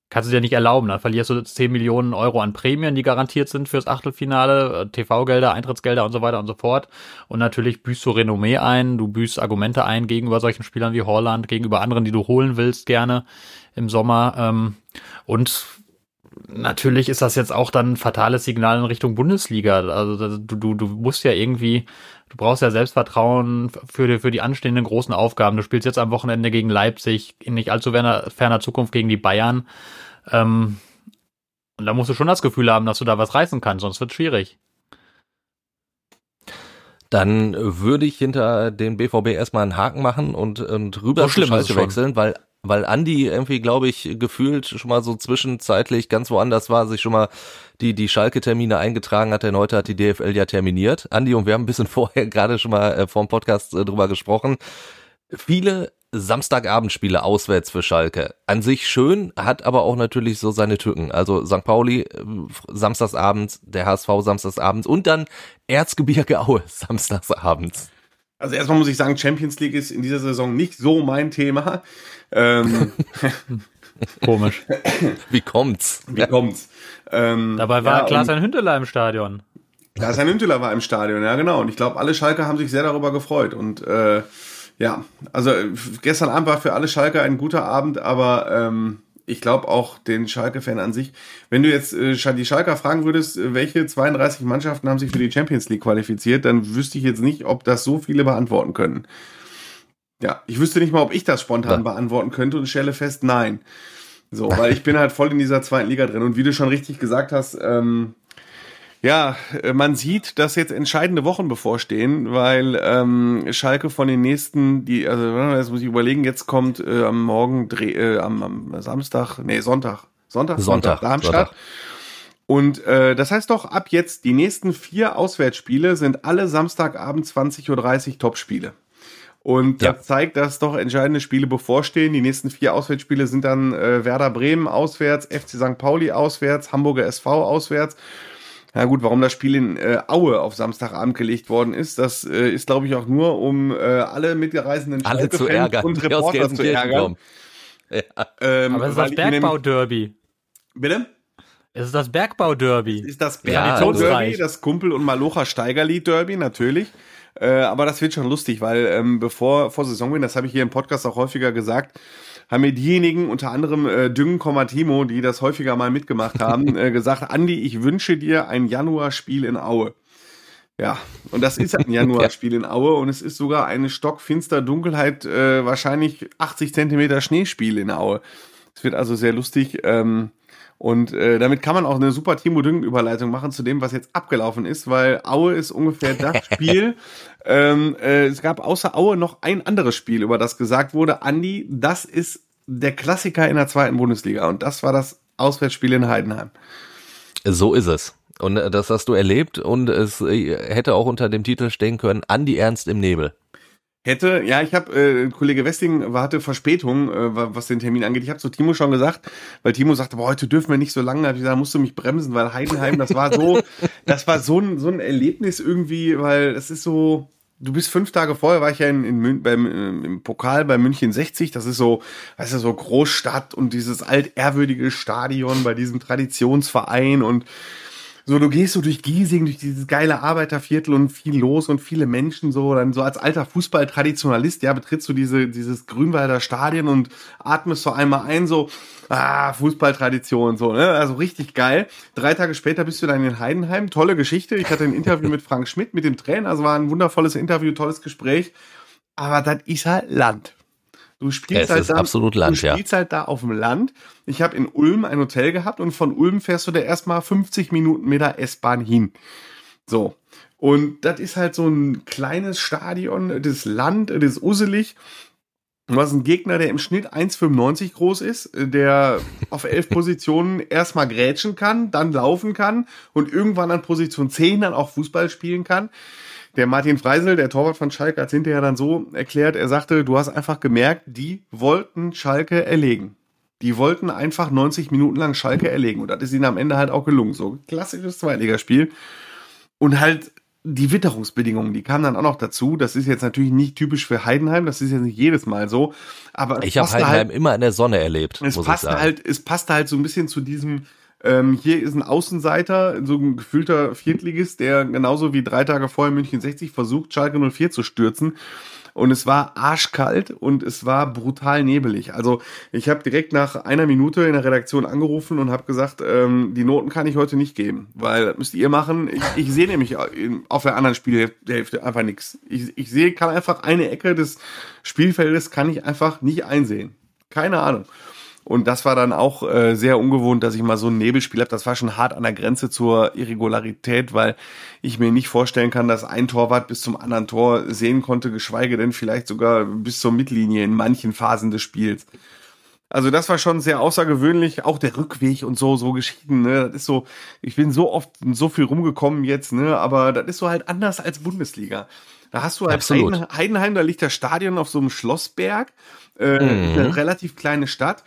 kannst du dir nicht erlauben. Dann verlierst du 10 Millionen Euro an Prämien, die garantiert sind fürs Achtelfinale, äh, TV-Gelder, Eintrittsgelder und so weiter und so fort. Und natürlich büßt du Renommee ein, du büßt Argumente ein gegenüber solchen Spielern wie Holland, gegenüber anderen, die du holen willst gerne im Sommer. Ähm, und natürlich ist das jetzt auch dann ein fatales Signal in Richtung Bundesliga. Also du, du, du musst ja irgendwie du brauchst ja Selbstvertrauen für die, für die anstehenden großen Aufgaben. Du spielst jetzt am Wochenende gegen Leipzig, in nicht allzu ferner, ferner Zukunft gegen die Bayern. Ähm, und da musst du schon das Gefühl haben, dass du da was reißen kannst, sonst wird es schwierig.
Dann würde ich hinter den BVB erstmal einen Haken machen und, und rüber
so zu Schalke
wechseln, weil weil Andi irgendwie, glaube ich, gefühlt schon mal so zwischenzeitlich ganz woanders war, sich schon mal die, die Schalke-Termine eingetragen hat, denn heute hat die DFL ja terminiert. Andi, und wir haben ein bisschen vorher gerade schon mal äh, vor Podcast äh, drüber gesprochen. Viele Samstagabendspiele auswärts für Schalke. An sich schön, hat aber auch natürlich so seine Tücken. Also St. Pauli äh, samstagsabends, der HSV samstagsabends und dann Erzgebirge Aue samstagsabends.
Also erstmal muss ich sagen, Champions League ist in dieser Saison nicht so mein Thema. Ähm,
Komisch.
Wie kommt's?
Wie kommt's?
Ähm, Dabei war ja, Klaas ein Hündeler im Stadion.
Klaas ein Hündeler war im Stadion, ja genau. Und ich glaube, alle Schalker haben sich sehr darüber gefreut. Und äh, ja, also gestern Abend war für alle Schalker ein guter Abend, aber ähm, ich glaube auch den Schalke-Fan an sich. Wenn du jetzt äh, die Schalker fragen würdest, äh, welche 32 Mannschaften haben sich für die Champions League qualifiziert, dann wüsste ich jetzt nicht, ob das so viele beantworten können. Ja, ich wüsste nicht mal, ob ich das spontan ja. beantworten könnte und stelle fest, nein. So, weil ich bin halt voll in dieser zweiten Liga drin. Und wie du schon richtig gesagt hast, ähm, ja, äh, man sieht, dass jetzt entscheidende Wochen bevorstehen, weil ähm, Schalke von den nächsten, die, also jetzt muss ich überlegen, jetzt kommt äh, am Morgen, Dreh, äh, am, am Samstag, nee, Sonntag, Sonntag,
Sonntag, Sonntag Darmstadt. Sonntag.
Und äh, das heißt doch, ab jetzt die nächsten vier Auswärtsspiele sind alle Samstagabend 20.30 Uhr Topspiele. Und ja. das zeigt, dass doch entscheidende Spiele bevorstehen. Die nächsten vier Auswärtsspiele sind dann äh, Werder Bremen auswärts, FC St. Pauli auswärts, Hamburger SV auswärts. Ja gut, warum das Spiel in äh, Aue auf Samstagabend gelegt worden ist, das äh, ist, glaube ich, auch nur, um äh, alle mitgereisenden
alle zu ärgern,
und Reporter zu ärgern.
Ja. Ähm, Aber es ist das Bergbau-Derby.
Bitte?
Es ist das Bergbau-Derby.
Es ist das Bergbau-Derby, ja, das Kumpel- und Malocha-Steigerlied-Derby, natürlich. Äh, aber das wird schon lustig, weil ähm, bevor vor Saisonbeginn, das habe ich hier im Podcast auch häufiger gesagt, haben mir diejenigen, unter anderem äh, Düngen, Timo, die das häufiger mal mitgemacht haben, äh, gesagt, Andi, ich wünsche dir ein Januarspiel in Aue. Ja, und das ist ein Januarspiel in Aue und es ist sogar eine stockfinster Dunkelheit, äh, wahrscheinlich 80 Zentimeter Schneespiel in Aue. Es wird also sehr lustig. Ähm, und äh, damit kann man auch eine super Timo Düngen-Überleitung machen zu dem, was jetzt abgelaufen ist, weil Aue ist ungefähr das Spiel. ähm, äh, es gab außer Aue noch ein anderes Spiel, über das gesagt wurde, Andi, das ist der Klassiker in der zweiten Bundesliga. Und das war das Auswärtsspiel in Heidenheim.
So ist es. Und äh, das hast du erlebt und es äh, hätte auch unter dem Titel stehen können, Andi Ernst im Nebel
hätte, ja, ich habe, äh, Kollege Westing hatte Verspätung, äh, was den Termin angeht. Ich habe zu Timo schon gesagt, weil Timo sagte, boah, heute dürfen wir nicht so lange. Da hab ich gesagt, musst du mich bremsen, weil Heidenheim, das war so, das war so ein, so ein Erlebnis irgendwie, weil es ist so, du bist fünf Tage vorher, war ich ja in, in beim, äh, im Pokal bei München 60. Das ist so, weißt du, so Großstadt und dieses altehrwürdige Stadion bei diesem Traditionsverein und So, du gehst so durch Giesing, durch dieses geile Arbeiterviertel und viel los und viele Menschen so. Dann so als alter Fußballtraditionalist, ja, betrittst du diese, dieses Grünwalder Stadion und atmest so einmal ein, so, ah, Fußballtradition, so, ne? Also richtig geil. Drei Tage später bist du dann in Heidenheim. Tolle Geschichte. Ich hatte ein Interview mit Frank Schmidt, mit dem Trainer. Also war ein wundervolles Interview, tolles Gespräch. Aber das ist halt Land. Du spielst,
halt, da,
absolut
Land,
du spielst ja. halt da auf dem Land. Ich habe in Ulm ein Hotel gehabt und von Ulm fährst du da erstmal 50 Minuten mit der S-Bahn hin. So. Und das ist halt so ein kleines Stadion, das Land, das ist uselig. Du hast einen Gegner, der im Schnitt 1,95 groß ist, der auf elf Positionen erstmal grätschen kann, dann laufen kann und irgendwann an Position 10 dann auch Fußball spielen kann. Der Martin Freisel, der Torwart von Schalke, hat hinterher dann so erklärt, er sagte, du hast einfach gemerkt, die wollten Schalke erlegen. Die wollten einfach 90 Minuten lang Schalke erlegen. Und das ist ihnen am Ende halt auch gelungen. So klassisches Zweitligaspiel. Und halt die Witterungsbedingungen, die kamen dann auch noch dazu. Das ist jetzt natürlich nicht typisch für Heidenheim, das ist jetzt nicht jedes Mal so. Aber
ich habe Heidenheim halt, immer in der Sonne erlebt.
Es passte halt, es passte halt so ein bisschen zu diesem ähm, hier ist ein Außenseiter, so ein gefühlter Viertligist, der genauso wie drei Tage vorher München 60 versucht, Schalke 04 zu stürzen. Und es war arschkalt und es war brutal nebelig. Also ich habe direkt nach einer Minute in der Redaktion angerufen und habe gesagt, ähm, die Noten kann ich heute nicht geben, weil das müsst ihr machen. Ich, ich sehe nämlich auf der anderen Spielhälfte einfach nichts. Ich, ich sehe, kann einfach eine Ecke des Spielfeldes kann ich einfach nicht einsehen. Keine Ahnung. Und das war dann auch äh, sehr ungewohnt, dass ich mal so ein Nebelspiel habe. Das war schon hart an der Grenze zur Irregularität, weil ich mir nicht vorstellen kann, dass ein Torwart bis zum anderen Tor sehen konnte, geschweige denn vielleicht sogar bis zur Mittellinie in manchen Phasen des Spiels. Also das war schon sehr außergewöhnlich, auch der Rückweg und so, so Geschichten, ne, das ist so, ich bin so oft so viel rumgekommen jetzt, ne, aber das ist so halt anders als Bundesliga. Da hast du halt Absolut. Heidenheim, da liegt das Stadion auf so einem Schlossberg, äh, mhm. eine relativ kleine Stadt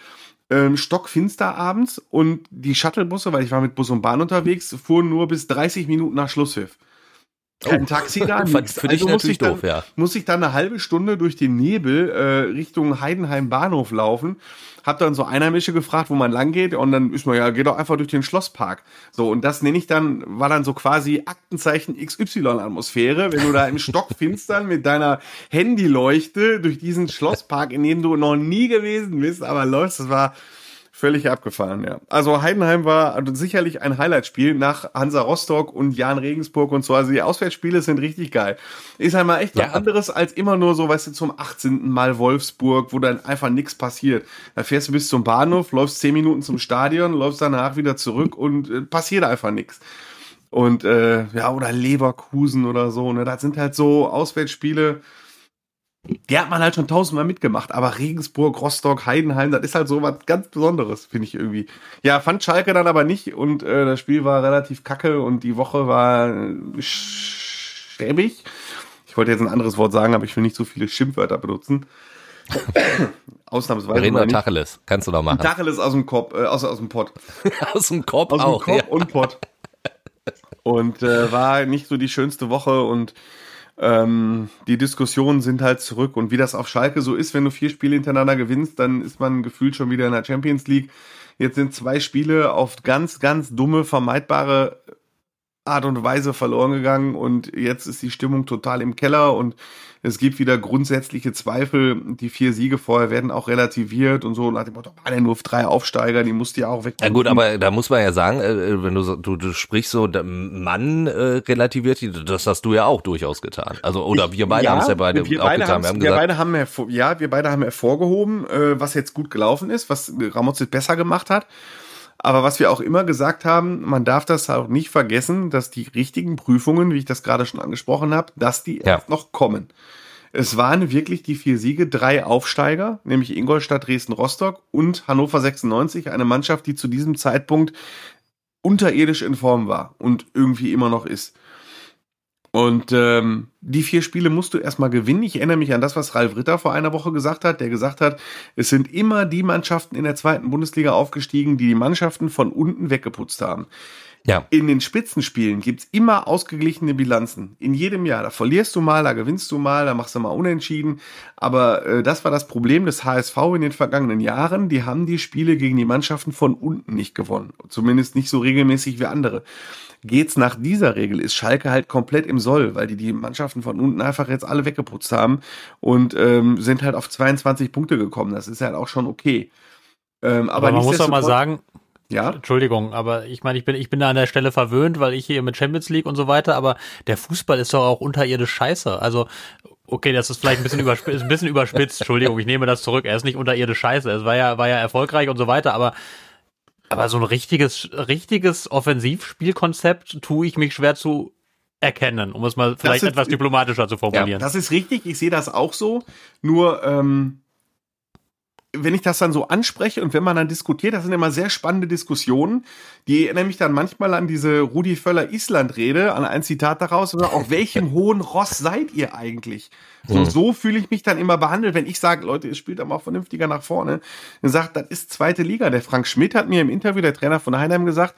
ähm, stockfinster abends und die Shuttlebusse, weil ich war mit Bus und Bahn unterwegs, fuhren nur bis 30 Minuten nach Schlusspfiff. Kein oh. Taxi da.
Für, für dich also natürlich
dann,
doof, ja.
Muss ich dann eine halbe Stunde durch den Nebel äh, Richtung Heidenheim Bahnhof laufen. Hab dann so Einheimische gefragt, wo man lang geht und dann ist man ja, geht doch einfach durch den Schlosspark. So, und das nenne ich dann, war dann so quasi Aktenzeichen XY-Atmosphäre, wenn du da im Stockfinstern mit deiner Handyleuchte durch diesen Schlosspark, in dem du noch nie gewesen bist, aber läufst, das war Völlig abgefahren, ja. Also Heidenheim war sicherlich ein Highlightspiel nach Hansa Rostock und Jan Regensburg und so. Also die Auswärtsspiele sind richtig geil. Ist halt mal echt ja. was anderes als immer nur so, weißt du, zum 18. Mal Wolfsburg, wo dann einfach nichts passiert. Da fährst du bis zum Bahnhof, läufst 10 Minuten zum Stadion, läufst danach wieder zurück und äh, passiert einfach nichts. Und äh, ja, oder Leverkusen oder so, ne? Das sind halt so Auswärtsspiele, die hat man halt schon tausendmal mitgemacht, aber Regensburg, Rostock, Heidenheim, das ist halt so was ganz Besonderes, finde ich irgendwie. Ja, fand Schalke dann aber nicht und äh, das Spiel war relativ kacke und die Woche war äh, schäbig. Ich wollte jetzt ein anderes Wort sagen, aber ich will nicht so viele Schimpfwörter benutzen. Ausnahmsweise. Wir
reden über Tacheles, kannst du doch machen.
Tacheles aus dem Kopf, äh, aus, aus dem Pott.
aus dem Kopf
aus
auch.
Aus dem Kopf ja. und Pott. Und äh, war nicht so die schönste Woche und ähm, die Diskussionen sind halt zurück. Und wie das auf Schalke so ist, wenn du vier Spiele hintereinander gewinnst, dann ist man gefühlt schon wieder in der Champions League. Jetzt sind zwei Spiele auf ganz, ganz dumme, vermeidbare Art und Weise verloren gegangen und jetzt ist die Stimmung total im Keller und es gibt wieder grundsätzliche Zweifel. Die vier Siege vorher werden auch relativiert und so nach dem Motto, waren ja nur drei Aufsteiger, die musst du ja auch weg.
Ja gut, aber da muss man ja sagen, äh, wenn du, du, du sprichst so, Mann äh, relativiert, das hast du ja auch durchaus getan. Also oder wir beide ja, haben es ja beide
wir auch beide getan. Wir, haben wir beide haben ja, wir beide haben hervorgehoben, äh, was jetzt gut gelaufen ist, was Ramos jetzt besser gemacht hat. Aber was wir auch immer gesagt haben, man darf das auch nicht vergessen, dass die richtigen Prüfungen, wie ich das gerade schon angesprochen habe, dass die ja. erst noch kommen. Es waren wirklich die vier Siege, drei Aufsteiger, nämlich Ingolstadt, Dresden, Rostock und Hannover 96, eine Mannschaft, die zu diesem Zeitpunkt unterirdisch in Form war und irgendwie immer noch ist. Und ähm, die vier Spiele musst du erstmal gewinnen. Ich erinnere mich an das, was Ralf Ritter vor einer Woche gesagt hat, der gesagt hat, es sind immer die Mannschaften in der zweiten Bundesliga aufgestiegen, die die Mannschaften von unten weggeputzt haben. Ja. In den Spitzenspielen gibt's immer ausgeglichene Bilanzen. In jedem Jahr. Da verlierst du mal, da gewinnst du mal, da machst du mal unentschieden. Aber äh, das war das Problem des HSV in den vergangenen Jahren. Die haben die Spiele gegen die Mannschaften von unten nicht gewonnen. Zumindest nicht so regelmäßig wie andere. Geht's nach dieser Regel, ist Schalke halt komplett im Soll, weil die die Mannschaften von unten einfach jetzt alle weggeputzt haben und ähm, sind halt auf 22 Punkte gekommen. Das ist halt auch schon okay.
Ähm, aber, aber man muss doch mal sagen, ja. Entschuldigung, aber ich meine, ich bin, ich bin da an der Stelle verwöhnt, weil ich hier mit Champions League und so weiter, aber der Fußball ist doch auch unterirdisch scheiße. Also, okay, das ist vielleicht ein bisschen überspitzt, ein bisschen überspitzt, Entschuldigung, ich nehme das zurück. Er ist nicht unterirdisch scheiße. Es war ja, war ja erfolgreich und so weiter, aber, aber so ein richtiges, richtiges Offensivspielkonzept tue ich mich schwer zu erkennen, um es mal vielleicht ist, etwas diplomatischer zu formulieren. Ja,
das ist richtig, ich sehe das auch so. Nur, ähm, wenn ich das dann so anspreche und wenn man dann diskutiert, das sind immer sehr spannende Diskussionen, die erinnern mich dann manchmal an diese Rudi Völler Island-Rede, an ein Zitat daraus, oder auf welchem hohen Ross seid ihr eigentlich? So, mhm. so fühle ich mich dann immer behandelt, wenn ich sage, Leute, ihr spielt da mal vernünftiger nach vorne. Dann sagt, das ist zweite Liga. Der Frank Schmidt hat mir im Interview, der Trainer von Heinheim, gesagt,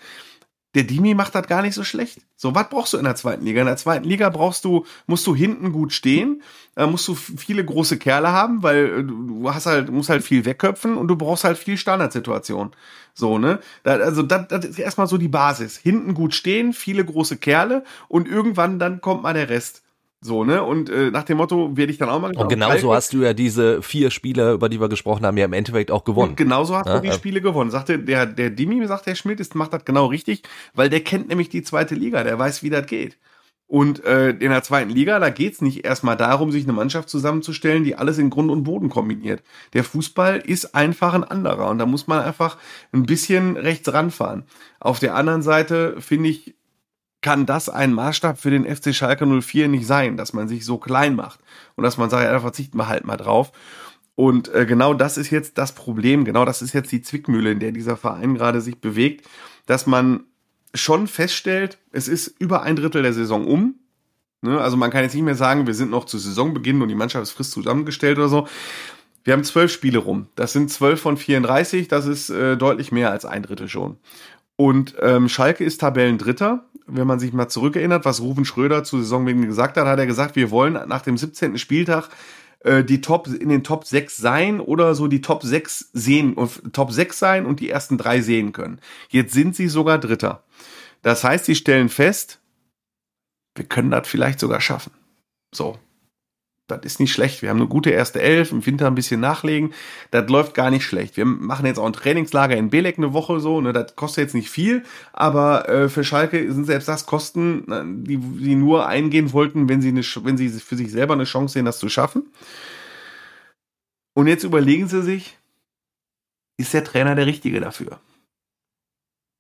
der Dimi macht das gar nicht so schlecht. So, was brauchst du in der zweiten Liga? In der zweiten Liga brauchst du, musst du hinten gut stehen, äh, musst du viele große Kerle haben, weil äh, du hast halt, musst halt viel wegköpfen und du brauchst halt viel Standardsituation. So, ne? Da, also, das, das ist erstmal so die Basis. Hinten gut stehen, viele große Kerle und irgendwann dann kommt mal der Rest. So, ne? Und äh, nach dem Motto werde ich dann auch mal.
Und genauso hast du ja diese vier Spiele, über die wir gesprochen haben, ja im Endeffekt auch gewonnen. Und
genauso hast ja, du die Spiele gewonnen. Sagte der, der Dimi, sagt der Schmidt, ist, macht das genau richtig, weil der kennt nämlich die zweite Liga, der weiß, wie das geht. Und äh, in der zweiten Liga, da geht's nicht erstmal darum, sich eine Mannschaft zusammenzustellen, die alles in Grund und Boden kombiniert. Der Fußball ist einfach ein anderer und da muss man einfach ein bisschen rechts ranfahren. Auf der anderen Seite finde ich, kann das ein Maßstab für den FC Schalke 04 nicht sein, dass man sich so klein macht und dass man sagt, ja, da verzichten wir halt mal drauf. Und äh, genau das ist jetzt das Problem, genau das ist jetzt die Zwickmühle, in der dieser Verein gerade sich bewegt, dass man schon feststellt, es ist über ein Drittel der Saison um. Ne? Also man kann jetzt nicht mehr sagen, wir sind noch zu Saisonbeginn und die Mannschaft ist frisch zusammengestellt oder so. Wir haben zwölf Spiele rum. Das sind zwölf von 34, das ist äh, deutlich mehr als ein Drittel schon. Und ähm, Schalke ist Tabellendritter wenn man sich mal zurückerinnert, was Rufen Schröder zu Saisonbeginn gesagt hat, hat er gesagt, wir wollen nach dem 17. Spieltag äh, die Top in den Top 6 sein oder so die Top 6 sehen und Top 6 sein und die ersten drei sehen können. Jetzt sind sie sogar Dritter. Das heißt, sie stellen fest, wir können das vielleicht sogar schaffen. So das ist nicht schlecht. Wir haben eine gute erste Elf, im Winter ein bisschen nachlegen. Das läuft gar nicht schlecht. Wir machen jetzt auch ein Trainingslager in Belek eine Woche so. Ne, das kostet jetzt nicht viel, aber äh, für Schalke sind selbst das Kosten, ne, die sie nur eingehen wollten, wenn sie, eine, wenn sie für sich selber eine Chance sehen, das zu schaffen. Und jetzt überlegen sie sich, ist der Trainer der Richtige dafür?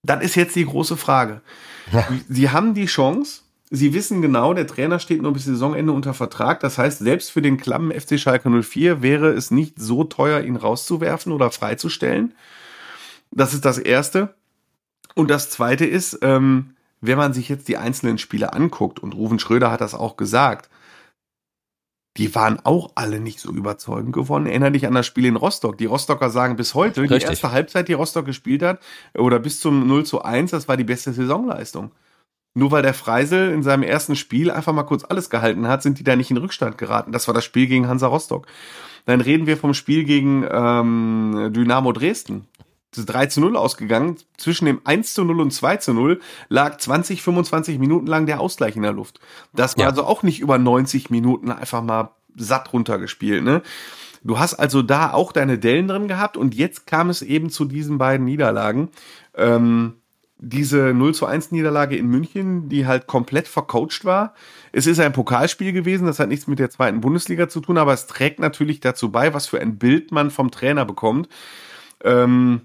Das ist jetzt die große Frage. Ja. Sie haben die Chance, Sie wissen genau, der Trainer steht nur bis Saisonende unter Vertrag. Das heißt, selbst für den klammen FC Schalke 04 wäre es nicht so teuer, ihn rauszuwerfen oder freizustellen. Das ist das Erste. Und das Zweite ist, ähm, wenn man sich jetzt die einzelnen Spiele anguckt, und Ruven Schröder hat das auch gesagt, die waren auch alle nicht so überzeugend gewonnen. Erinner dich an das Spiel in Rostock. Die Rostocker sagen bis heute, Richtig. die erste Halbzeit, die Rostock gespielt hat, oder bis zum 0 zu 1, das war die beste Saisonleistung. Nur weil der Freisel in seinem ersten Spiel einfach mal kurz alles gehalten hat, sind die da nicht in Rückstand geraten. Das war das Spiel gegen Hansa Rostock. Dann reden wir vom Spiel gegen ähm, Dynamo Dresden. Das ist 3 zu 0 ausgegangen. Zwischen dem 1 zu 0 und 2 zu 0 lag 20, 25 Minuten lang der Ausgleich in der Luft. Das war ja. also auch nicht über 90 Minuten einfach mal satt runtergespielt, ne? Du hast also da auch deine Dellen drin gehabt und jetzt kam es eben zu diesen beiden Niederlagen. Ähm, diese 0 zu 1 Niederlage in München, die halt komplett vercoacht war. Es ist ein Pokalspiel gewesen, das hat nichts mit der zweiten Bundesliga zu tun, aber es trägt natürlich dazu bei, was für ein Bild man vom Trainer bekommt. Ähm,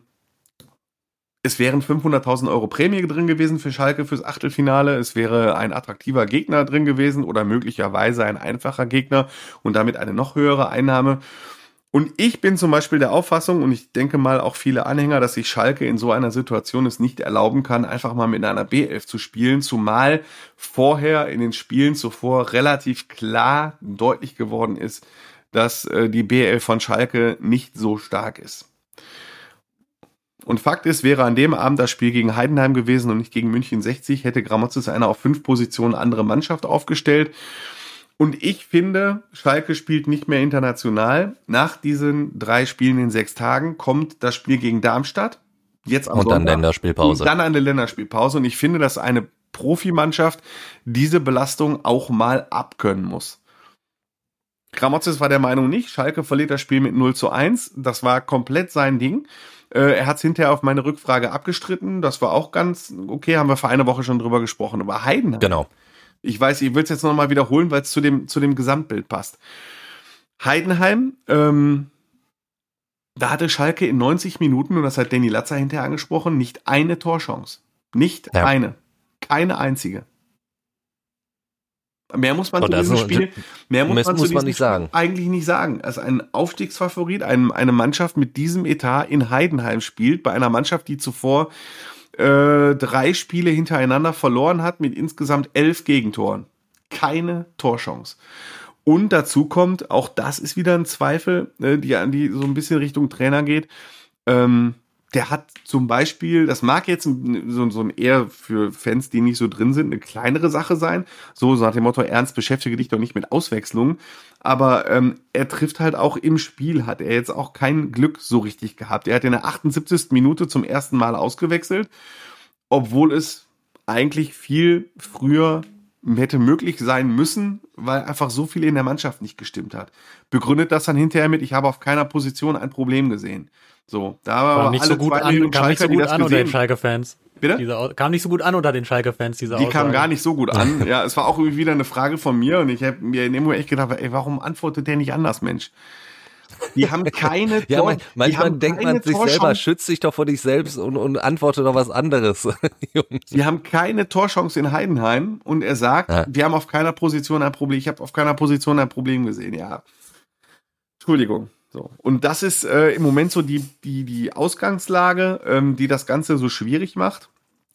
es wären 500.000 Euro Prämie drin gewesen für Schalke fürs Achtelfinale. Es wäre ein attraktiver Gegner drin gewesen oder möglicherweise ein einfacher Gegner und damit eine noch höhere Einnahme. Und ich bin zum Beispiel der Auffassung, und ich denke mal auch viele Anhänger, dass sich Schalke in so einer Situation es nicht erlauben kann, einfach mal mit einer B11 zu spielen, zumal vorher in den Spielen zuvor relativ klar deutlich geworden ist, dass äh, die B11 von Schalke nicht so stark ist. Und Fakt ist, wäre an dem Abend das Spiel gegen Heidenheim gewesen und nicht gegen München 60, hätte Gramozis eine auf fünf Positionen andere Mannschaft aufgestellt. Und ich finde, Schalke spielt nicht mehr international. Nach diesen drei Spielen in sechs Tagen kommt das Spiel gegen Darmstadt. Jetzt am
und Sonntag. dann Länderspielpause.
Und dann eine Länderspielpause. Und ich finde, dass eine Profimannschaft diese Belastung auch mal abkönnen muss. Gramozis war der Meinung nicht. Schalke verliert das Spiel mit 0 zu 1. Das war komplett sein Ding. Äh, er hat es hinterher auf meine Rückfrage abgestritten. Das war auch ganz okay, haben wir vor einer Woche schon drüber gesprochen. Aber Heidenheim.
Genau.
Ich weiß, ich will es jetzt nochmal wiederholen, weil es zu dem, zu dem Gesamtbild passt. Heidenheim, ähm, da hatte Schalke in 90 Minuten, und das hat Danny Latzer hinterher angesprochen, nicht eine Torchance. Nicht ja. eine. Keine einzige. Mehr muss man
oh, zu diesem
Spiel, mehr muss man,
muss man nicht sagen.
eigentlich nicht sagen. Also ein Aufstiegsfavorit, ein, eine Mannschaft mit diesem Etat in Heidenheim spielt, bei einer Mannschaft, die zuvor äh, drei Spiele hintereinander verloren hat mit insgesamt elf Gegentoren. Keine Torchance. Und dazu kommt, auch das ist wieder ein Zweifel, äh, die, die so ein bisschen Richtung Trainer geht. Ähm, der hat zum Beispiel, das mag jetzt so, so ein eher für Fans, die nicht so drin sind, eine kleinere Sache sein. So, so nach dem Motto, Ernst, beschäftige dich doch nicht mit Auswechslungen. Aber ähm, er trifft halt auch im Spiel, hat er jetzt auch kein Glück so richtig gehabt. Er hat in der 78. Minute zum ersten Mal ausgewechselt, obwohl es eigentlich viel früher hätte möglich sein müssen, weil einfach so viel in der Mannschaft nicht gestimmt hat. Begründet das dann hinterher mit, ich habe auf keiner Position ein Problem gesehen. So, da war
kam nicht so gut an, kam nicht so gut an unter den Schalke-Fans.
Bitte?
Diese, kam nicht so gut an unter den Schalke-Fans, diese
Die kam gar nicht so gut an. ja, es war auch irgendwie wieder eine Frage von mir und ich habe mir in dem Moment echt gedacht, ey, warum antwortet der nicht anders, Mensch? Die haben keine
Ja, man, manchmal denkt man sich selber, schützt dich doch vor dich selbst und, und antworte doch was anderes.
Sie haben keine Torchance in Heidenheim und er sagt, ja. wir haben auf keiner Position ein Problem. Ich habe auf keiner Position ein Problem gesehen. Ja. Entschuldigung. So. Und das ist äh, im Moment so die, die, die Ausgangslage, ähm, die das Ganze so schwierig macht,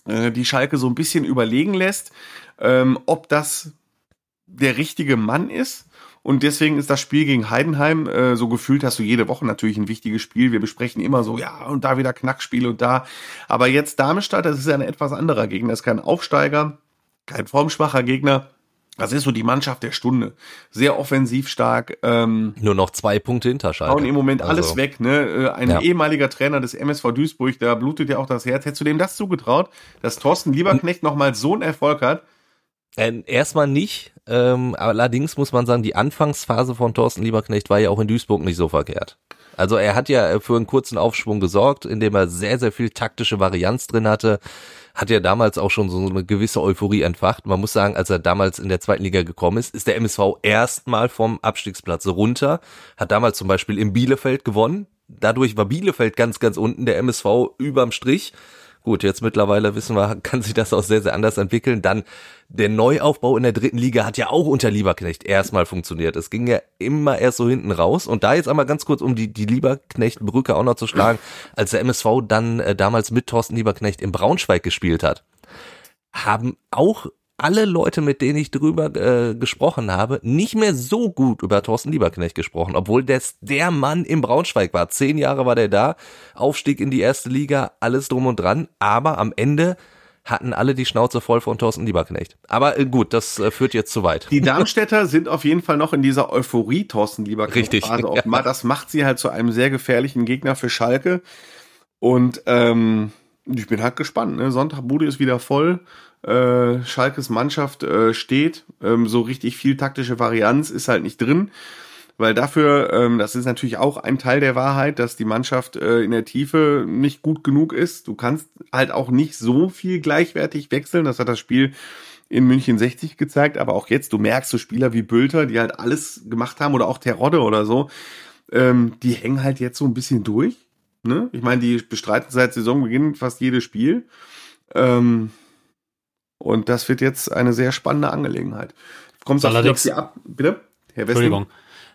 äh, die Schalke so ein bisschen überlegen lässt, ähm, ob das der richtige Mann ist. Und deswegen ist das Spiel gegen Heidenheim, äh, so gefühlt hast du jede Woche natürlich ein wichtiges Spiel. Wir besprechen immer so, ja, und da wieder Knackspiel und da. Aber jetzt Darmstadt, das ist ja ein etwas anderer Gegner. Das ist kein Aufsteiger, kein formschwacher Gegner. Das ist so die Mannschaft der Stunde. Sehr offensiv stark. Ähm,
Nur noch zwei Punkte hinter Schalke.
Hauen im Moment alles also, weg. Ne? Äh, ein ja. ehemaliger Trainer des MSV Duisburg, da blutet ja auch das Herz. Hättest du dem das zugetraut, dass Thorsten Lieberknecht nochmal so einen Erfolg hat?
Äh, erstmal nicht. Ähm, allerdings muss man sagen, die Anfangsphase von Thorsten Lieberknecht war ja auch in Duisburg nicht so verkehrt. Also er hat ja für einen kurzen Aufschwung gesorgt, indem er sehr, sehr viel taktische Varianz drin hatte hat ja damals auch schon so eine gewisse Euphorie entfacht. Man muss sagen, als er damals in der zweiten Liga gekommen ist, ist der MSV erstmal vom Abstiegsplatz runter, hat damals zum Beispiel in Bielefeld gewonnen. Dadurch war Bielefeld ganz, ganz unten, der MSV überm Strich. Gut, jetzt mittlerweile wissen wir, kann sich das auch sehr, sehr anders entwickeln. Dann der Neuaufbau in der dritten Liga hat ja auch unter Lieberknecht erstmal funktioniert. Es ging ja immer erst so hinten raus. Und da jetzt einmal ganz kurz, um die, die Lieberknecht-Brücke auch noch zu schlagen, als der MSV dann äh, damals mit Thorsten Lieberknecht in Braunschweig gespielt hat, haben auch alle Leute, mit denen ich drüber äh, gesprochen habe, nicht mehr so gut über Thorsten Lieberknecht gesprochen, obwohl das der Mann im Braunschweig war. Zehn Jahre war der da, Aufstieg in die erste Liga, alles drum und dran, aber am Ende hatten alle die Schnauze voll von Thorsten Lieberknecht. Aber äh, gut, das äh, führt jetzt zu weit.
Die Darmstädter sind auf jeden Fall noch in dieser Euphorie Thorsten Lieberknecht.
Richtig.
Also das macht sie halt zu einem sehr gefährlichen Gegner für Schalke. Und ähm, ich bin halt gespannt. Ne? Sonntag Bude ist wieder voll. Äh, Schalkes Mannschaft äh, steht. Ähm, so richtig viel taktische Varianz ist halt nicht drin. Weil dafür, ähm, das ist natürlich auch ein Teil der Wahrheit, dass die Mannschaft äh, in der Tiefe nicht gut genug ist. Du kannst halt auch nicht so viel gleichwertig wechseln. Das hat das Spiel in München 60 gezeigt, aber auch jetzt, du merkst so Spieler wie Bülter, die halt alles gemacht haben oder auch Terodde oder so, ähm, die hängen halt jetzt so ein bisschen durch. Ne? Ich meine, die bestreiten seit Saisonbeginn fast jedes Spiel. Ähm, und das wird jetzt eine sehr spannende Angelegenheit.
Kommt allerdings ab, bitte? Herr Entschuldigung.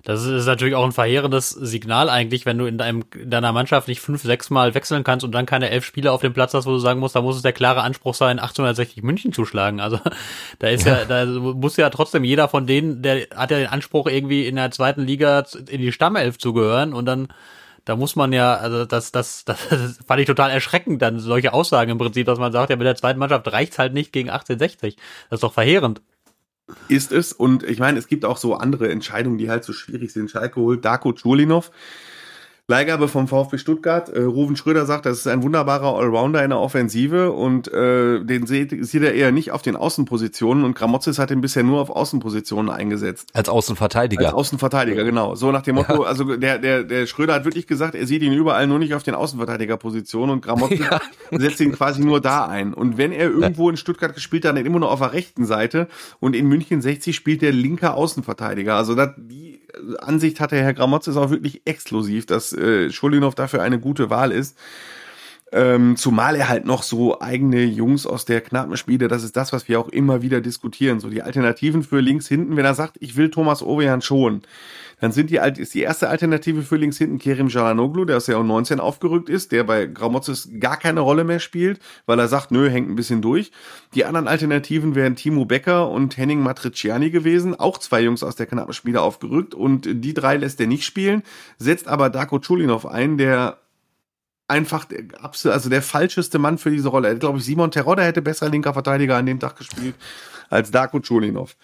Das ist natürlich auch ein verheerendes Signal eigentlich, wenn du in, deinem, in deiner Mannschaft nicht fünf, sechs Mal wechseln kannst und dann keine elf Spieler auf dem Platz hast, wo du sagen musst, da muss es der klare Anspruch sein, 1860 München zu schlagen. Also da ist ja, da muss ja trotzdem jeder von denen, der hat ja den Anspruch, irgendwie in der zweiten Liga in die Stammelf zu gehören und dann Da muss man ja, also das, das, das, das fand ich total erschreckend, dann solche Aussagen im Prinzip, dass man sagt, ja, mit der zweiten Mannschaft reicht's halt nicht gegen 1860. Das ist doch verheerend.
Ist es. Und ich meine, es gibt auch so andere Entscheidungen, die halt so schwierig sind. Schalke holt Darko Chulinov Leihgabe vom VfB Stuttgart. Äh, Ruven Schröder sagt, das ist ein wunderbarer Allrounder in der Offensive und äh, den sieht, sieht er eher nicht auf den Außenpositionen und Gramozis hat ihn bisher nur auf Außenpositionen eingesetzt.
Als Außenverteidiger.
Als Außenverteidiger, genau. So nach dem Motto, ja. also der, der, der Schröder hat wirklich gesagt, er sieht ihn überall nur nicht auf den Außenverteidigerpositionen und Gramozis ja. setzt ihn quasi nur da ein. Und wenn er irgendwo in Stuttgart gespielt hat, dann immer nur auf der rechten Seite und in München 60 spielt der linke Außenverteidiger. Also das, die Ansicht hatte Herr Gramozis auch wirklich exklusiv, dass äh, Schulinov dafür eine gute Wahl ist. Ähm, zumal er halt noch so eigene Jungs aus der Knappenspiele, das ist das, was wir auch immer wieder diskutieren. So die Alternativen für links hinten, wenn er sagt, ich will Thomas Ovejan schon, dann sind die, ist die erste Alternative für links hinten Kerim Jalanoglu, der aus der U19 aufgerückt ist, der bei Gramotzes gar keine Rolle mehr spielt, weil er sagt, nö, hängt ein bisschen durch. Die anderen Alternativen wären Timo Becker und Henning Matriciani gewesen, auch zwei Jungs aus der Knappenspiele aufgerückt und die drei lässt er nicht spielen, setzt aber Darko Chulinov ein, der einfach also der falscheste Mann für diese Rolle. Glaube ich, Simon Terodde hätte besser linker Verteidiger an dem Tag gespielt als Darko Chulinov.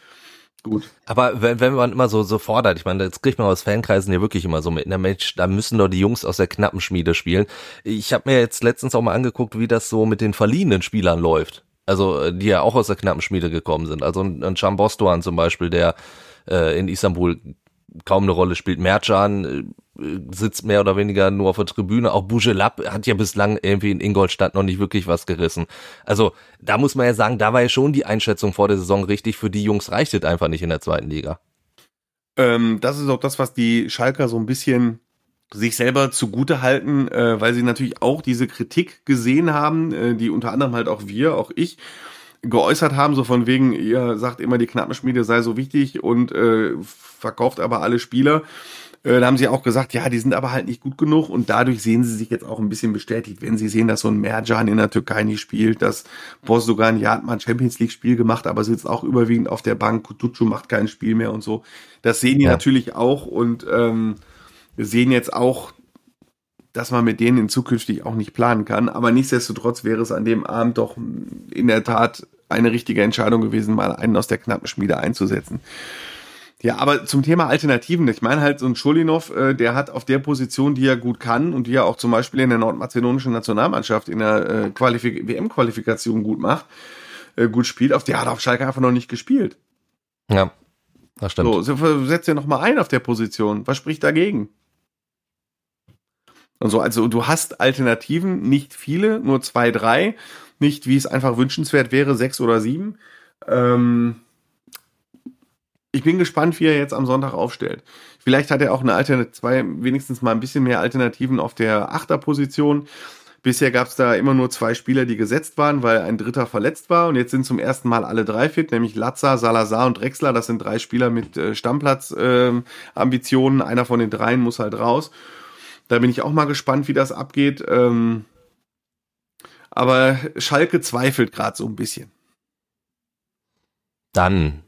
Gut. Aber wenn, wenn man immer so, so fordert, ich meine, das kriegt man aus Fankreisen ja wirklich immer so mit, na Mensch, da müssen doch die Jungs aus der knappen Schmiede spielen. Ich habe mir jetzt letztens auch mal angeguckt, wie das so mit den verliehenen Spielern läuft. Also, die ja auch aus der knappen Schmiede gekommen sind. Also ein, ein Chambostoan zum Beispiel, der äh, in Istanbul kaum eine Rolle spielt. Mercan äh, sitzt mehr oder weniger nur auf der Tribüne. Auch Bujelab hat ja bislang irgendwie in Ingolstadt noch nicht wirklich was gerissen. Also da muss man ja sagen, da war ja schon die Einschätzung vor der Saison richtig. Für die Jungs reicht es einfach nicht in der zweiten Liga.
Ähm, das ist auch das, was die Schalker so ein bisschen sich selber zugute halten, äh, weil sie natürlich auch diese Kritik gesehen haben, äh, die unter anderem halt auch wir, auch ich, geäußert haben, so von wegen, ihr sagt immer, die Knappenschmiede sei so wichtig und äh, verkauft aber alle Spieler. Äh, da haben sie auch gesagt, ja, die sind aber halt nicht gut genug und dadurch sehen sie sich jetzt auch ein bisschen bestätigt, wenn sie sehen, dass so ein Merjan in der Türkei nicht spielt, dass Boss sogar ein Jahr mal ein Champions League Spiel gemacht, aber sitzt auch überwiegend auf der Bank, Kutucu macht kein Spiel mehr und so. Das sehen die ja. natürlich auch und ähm, sehen jetzt auch, dass man mit denen zukünftig auch nicht planen kann. Aber nichtsdestotrotz wäre es an dem Abend doch in der Tat eine richtige Entscheidung gewesen, mal einen aus der knappen Schmiede einzusetzen. Ja, aber zum Thema Alternativen, ich meine halt so ein Schulinov, äh, der hat auf der Position, die er gut kann und die er auch zum Beispiel in der nordmazedonischen Nationalmannschaft in der äh, WM-Qualifikation gut macht, äh, gut spielt, auf der hat auf Schalke einfach noch nicht gespielt.
Ja, das stimmt.
So, setz dir noch mal ein auf der Position. Was spricht dagegen? Und so, also du hast Alternativen, nicht viele, nur zwei, drei. Nicht, wie es einfach wünschenswert wäre, sechs oder sieben. Ähm, ich bin gespannt, wie er jetzt am Sonntag aufstellt. Vielleicht hat er auch eine Alternative, zwei, wenigstens mal ein bisschen mehr Alternativen auf der Achterposition. Bisher gab es da immer nur zwei Spieler, die gesetzt waren, weil ein Dritter verletzt war. Und jetzt sind zum ersten Mal alle drei fit, nämlich Latza, Salazar und Drexler. Das sind drei Spieler mit äh, Stammplatz-Ambitionen. Ähm, Einer von den dreien muss halt raus. Da bin ich auch mal gespannt, wie das abgeht. Ähm, aber Schalke zweifelt gerade so ein bisschen.
Dann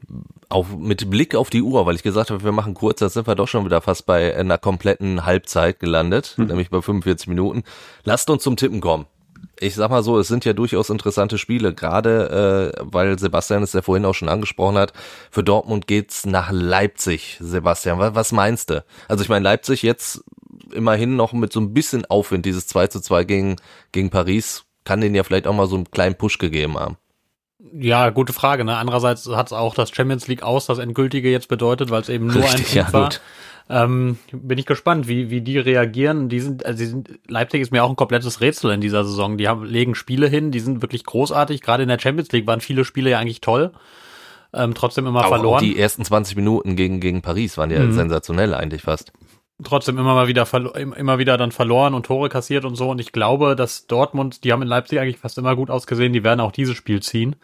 auf, mit Blick auf die Uhr, weil ich gesagt habe, wir machen kurz, da sind wir doch schon wieder fast bei einer kompletten Halbzeit gelandet, hm. nämlich bei 45 Minuten. Lasst uns zum Tippen kommen. Ich sag mal so, es sind ja durchaus interessante Spiele, gerade äh, weil Sebastian es ja vorhin auch schon angesprochen hat. Für Dortmund geht's nach Leipzig, Sebastian. Was, was meinst du? Also ich meine, Leipzig jetzt immerhin noch mit so ein bisschen Aufwind, dieses 2 zu 2 gegen, gegen Paris, kann denen ja vielleicht auch mal so einen kleinen Push gegeben haben.
Ja, gute Frage. Ne? Andererseits hat es auch das Champions League aus, das endgültige jetzt bedeutet, weil es eben nur Richtig, ein Team ja, war. Ähm, bin ich gespannt, wie, wie die reagieren. Die sind, also die sind, Leipzig ist mir auch ein komplettes Rätsel in dieser Saison. Die haben, legen Spiele hin, die sind wirklich großartig. Gerade in der Champions League waren viele Spiele ja eigentlich toll. Ähm, trotzdem immer auch, verloren. Auch
die ersten 20 Minuten gegen, gegen Paris waren ja mhm. sensationell eigentlich fast
trotzdem immer mal wieder immer wieder dann verloren und Tore kassiert und so. Und ich glaube, dass Dortmund, die haben in Leipzig eigentlich fast immer gut ausgesehen, die werden auch dieses Spiel ziehen.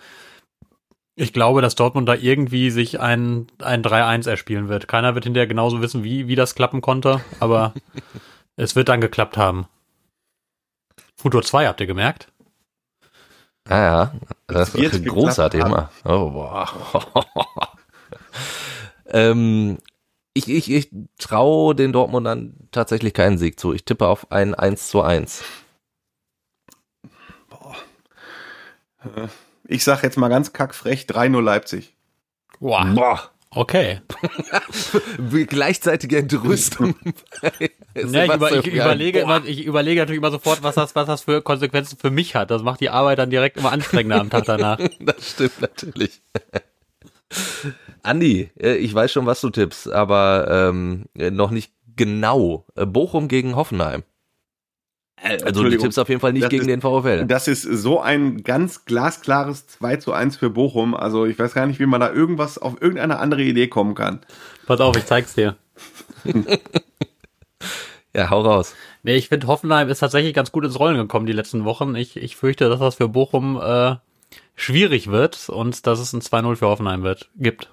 Ich glaube, dass Dortmund da irgendwie sich ein, ein 3-1 erspielen wird. Keiner wird hinterher genauso wissen, wie, wie das klappen konnte, aber es wird dann geklappt haben. Futur 2 habt ihr gemerkt?
Ja, ja. Das ist großartig immer. Oh, boah. ähm, Ich, ich, ich traue den Dortmundern tatsächlich keinen Sieg zu. Ich tippe auf ein 1 zu 1.
Boah. Ich sag jetzt mal ganz kackfrech 3-0 Leipzig.
Boah. Boah. Okay.
Gleichzeitige Entrüstung.
ja, ich, über, ich überlege immer, ich überlege natürlich immer sofort, was das, was das für Konsequenzen für mich hat. Das macht die Arbeit dann direkt immer anstrengender am Tag danach.
das stimmt natürlich. Andi, äh, ich weiß schon, was du tippst, aber ähm, noch nicht genau. Äh, Bochum gegen Hoffenheim. Äh, also du tippst auf jeden Fall nicht gegen
ist,
den VfL.
Das ist so ein ganz glasklares 2 zu 1 für Bochum. Also ich weiß gar nicht, wie man da irgendwas auf irgendeine andere Idee kommen kann.
Pass auf, ich zeig's dir.
ja, hau raus.
Nee, ich finde Hoffenheim ist tatsächlich ganz gut ins Rollen gekommen die letzten Wochen. Ich, ich fürchte, dass das für Bochum äh, schwierig wird und dass es ein 2-0 für Hoffenheim wird, gibt.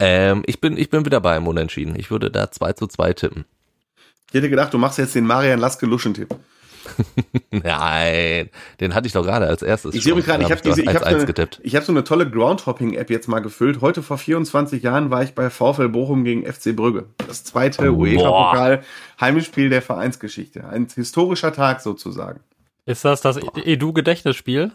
Ähm, ich bin, ich bin wieder bei im Unentschieden. Ich würde da 2 zu 2 tippen.
Ich hätte gedacht, du machst jetzt den Marian Laske Luschen-Tipp.
Nein, den hatte ich doch gerade als erstes.
Ich sehe mich gerade, ich habe hab ich hab so, getippt. ich hab so eine tolle Groundhopping-App jetzt mal gefüllt. Heute vor 24 Jahren war ich bei VfL Bochum gegen FC Brügge. Das zweite UEFA-Pokal-Heimspiel der Vereinsgeschichte. Ein historischer Tag sozusagen.
Ist das das Edu-Gedächtnisspiel?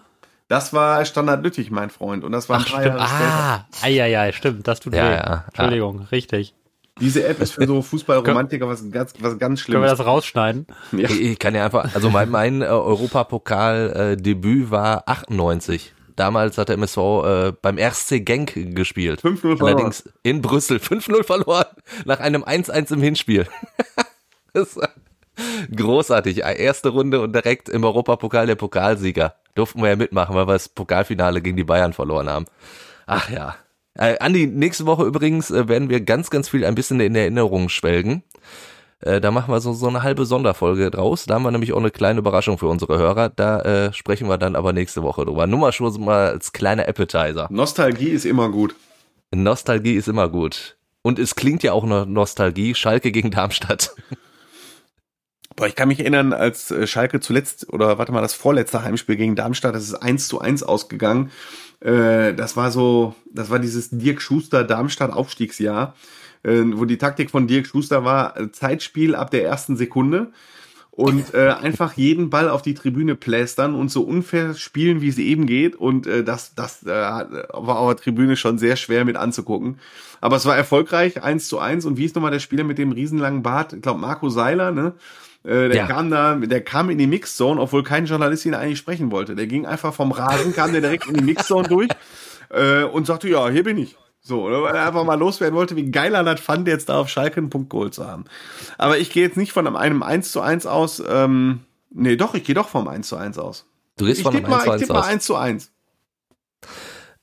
Das war Standard Lüttich, mein Freund. Und das war
Ach, ein paar stimmt. Jahre ah, ja, ja, stimmt. Das tut ja, weh. Ja, Entschuldigung, ja. richtig.
Diese App ist für so Fußballromantiker was ganz, was ganz Schlimmes.
Können wir das rausschneiden?
Ja. Ich, ich kann ja einfach, also mein, mein äh, Europapokal-Debüt äh, war 98. Damals hat der MSV äh, beim RC Genk gespielt. 5-0 verloren. Allerdings in Brüssel. 5-0 verloren. Nach einem 1-1 im Hinspiel. das war großartig. Erste Runde und direkt im Europapokal der Pokalsieger. Durften wir ja mitmachen, weil wir das Pokalfinale gegen die Bayern verloren haben. Ach ja. Äh, Andi, nächste Woche übrigens äh, werden wir ganz, ganz viel ein bisschen in Erinnerung schwelgen. Äh, da machen wir so, so eine halbe Sonderfolge draus. Da haben wir nämlich auch eine kleine Überraschung für unsere Hörer. Da äh, sprechen wir dann aber nächste Woche drüber. Nur mal schon mal als kleiner Appetizer.
Nostalgie ist immer gut.
Nostalgie ist immer gut. Und es klingt ja auch noch Nostalgie. Schalke gegen Darmstadt.
Boah, ich kann mich erinnern, als äh, Schalke zuletzt, oder warte mal, das vorletzte Heimspiel gegen Darmstadt, das ist eins zu eins ausgegangen. Äh, das war so, das war dieses Dirk Schuster Darmstadt Aufstiegsjahr, äh, wo die Taktik von Dirk Schuster war, Zeitspiel ab der ersten Sekunde und einfach jeden Ball auf die Tribüne plästern und so unfair spielen, wie es eben geht. Und das, das war auf der Tribüne schon sehr schwer mit anzugucken. Aber es war erfolgreich, eins zu eins. Und wie ist nochmal der Spieler mit dem riesenlangen Bart? Ich glaube, Marco Seiler, ne? Äh, der ja. kam da, der kam in die Mixzone, obwohl kein Journalist ihn eigentlich sprechen wollte. Der ging einfach vom Rasen, kam der direkt in die Mixzone durch äh, und sagte, ja, hier bin ich. So, weil er einfach mal loswerden wollte, wie geil er das fand, jetzt da auf Schalke einen Punkt geholt zu haben. Aber ich gehe jetzt nicht von einem 1 zu 1 aus. Ähm, nee, doch, ich gehe doch vom 1 zu 1 aus.
Du gehst ich von einem 1 zu 1
Ich tippe mal 1 zu 1.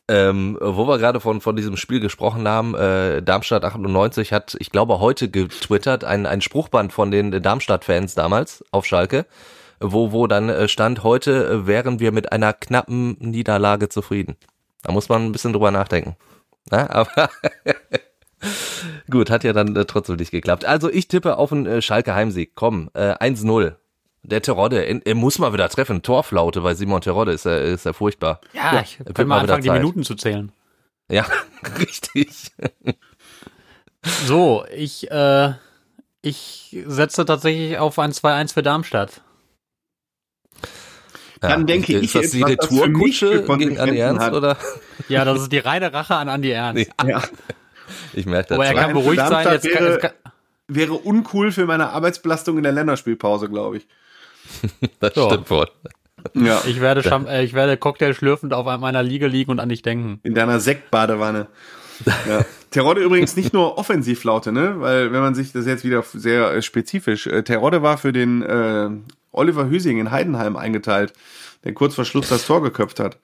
Ähm, wo wir gerade von, von diesem Spiel gesprochen haben, äh, Darmstadt 98 hat, ich glaube, heute getwittert, ein, ein Spruchband von den Darmstadt-Fans damals auf Schalke, wo, wo dann äh, stand, heute äh, wären wir mit einer knappen Niederlage zufrieden. Da muss man ein bisschen drüber nachdenken. Na, aber gut, hat ja dann äh, trotzdem nicht geklappt. Also ich tippe auf einen äh, Schalke Heimsieg. Komm, äh, 1-0. Der Terodde, er muss mal wieder treffen. Torflaute bei Simon Terodde ist er, ist er furchtbar.
Ja, ja ich kann mal anfangen, die Minuten zu zählen.
Ja, richtig.
so, ich, äh, ich setze tatsächlich auf ein 2-1 für Darmstadt.
Dann ja, denke
ist
ich,
ist das die Retourkutsche gegen Andi Ernst, hat. oder?
Ja, das ist die reine Rache an Andi Ernst. Ja. ja.
Ich merke das.
Aber er kann beruhigt sein. Jetzt
wäre, kann, jetzt kann, wäre uncool für meine Arbeitsbelastung in der Länderspielpause, glaube ich.
das so. stimmt wohl.
Ja. Ich werde, Scham äh, ich werde Cocktail schlürfend auf meiner Liege liegen und an dich denken.
In deiner Sektbadewanne. Ja. Terodde übrigens nicht nur Offensivlaute, ne? Weil wenn man sich das jetzt wieder sehr äh, spezifisch. Äh, Terodde war für den äh, Oliver Hüsing in Heidenheim eingeteilt, der kurz vor Schluss das Tor geköpft hat.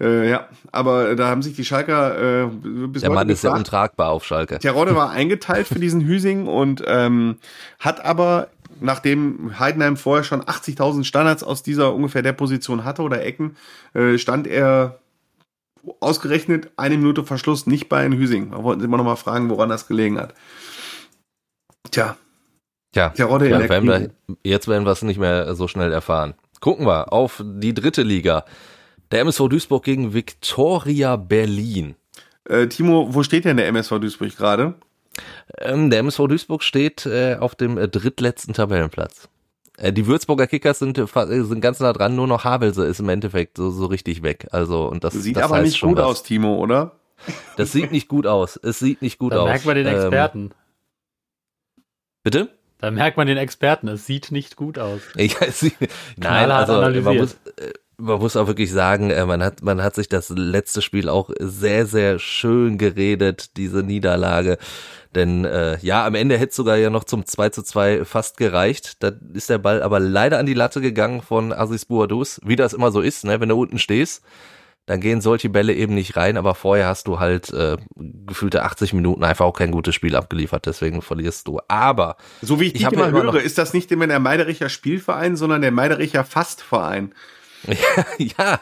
Äh, ja, aber da haben sich die Schalker äh,
bis Der Mann ist ja untragbar auf Schalke.
Terodde war eingeteilt für diesen Hüsing und ähm, hat aber nachdem Heidenheim vorher schon 80.000 Standards aus dieser ungefähr der Position hatte oder Ecken, äh, stand er ausgerechnet eine Minute Verschluss nicht bei einem Hüsing. Da wollten sie immer noch mal fragen, woran das gelegen hat. Tja.
Tja, Tja ja, werden wir, jetzt werden wir es nicht mehr so schnell erfahren. Gucken wir auf die dritte Liga. Der MSV Duisburg gegen Viktoria Berlin.
Äh, Timo, wo steht denn der MSV Duisburg gerade?
Ähm, der MSV Duisburg steht äh, auf dem äh, drittletzten Tabellenplatz. Äh, die Würzburger Kickers sind, äh, sind ganz nah dran, nur noch Havelse ist im Endeffekt so, so richtig weg. Also, und das
sieht
das
aber nicht gut was. aus, Timo, oder?
Das sieht nicht gut aus. Es sieht nicht gut da aus.
Da merkt man den ähm, Experten. Ähm,
bitte?
Da merkt man den Experten. Es sieht nicht gut aus.
Ja, sie, nein, also man muss, äh, man muss auch wirklich sagen, man hat, man hat sich das letzte Spiel auch sehr, sehr schön geredet, diese Niederlage. Denn äh, ja, am Ende hätte sogar ja noch zum 2 zu 2 fast gereicht. Da ist der Ball aber leider an die Latte gegangen von Aziz Bouadouz, wie das immer so ist, ne? wenn du unten stehst. Dann gehen solche Bälle eben nicht rein, aber vorher hast du halt äh, gefühlte 80 Minuten einfach auch kein gutes Spiel abgeliefert, deswegen verlierst du. Aber
so wie ich, ich dich immer höre, ist das nicht immer der Meidericher Spielverein, sondern der Meidericher Fastverein.
ja, ja,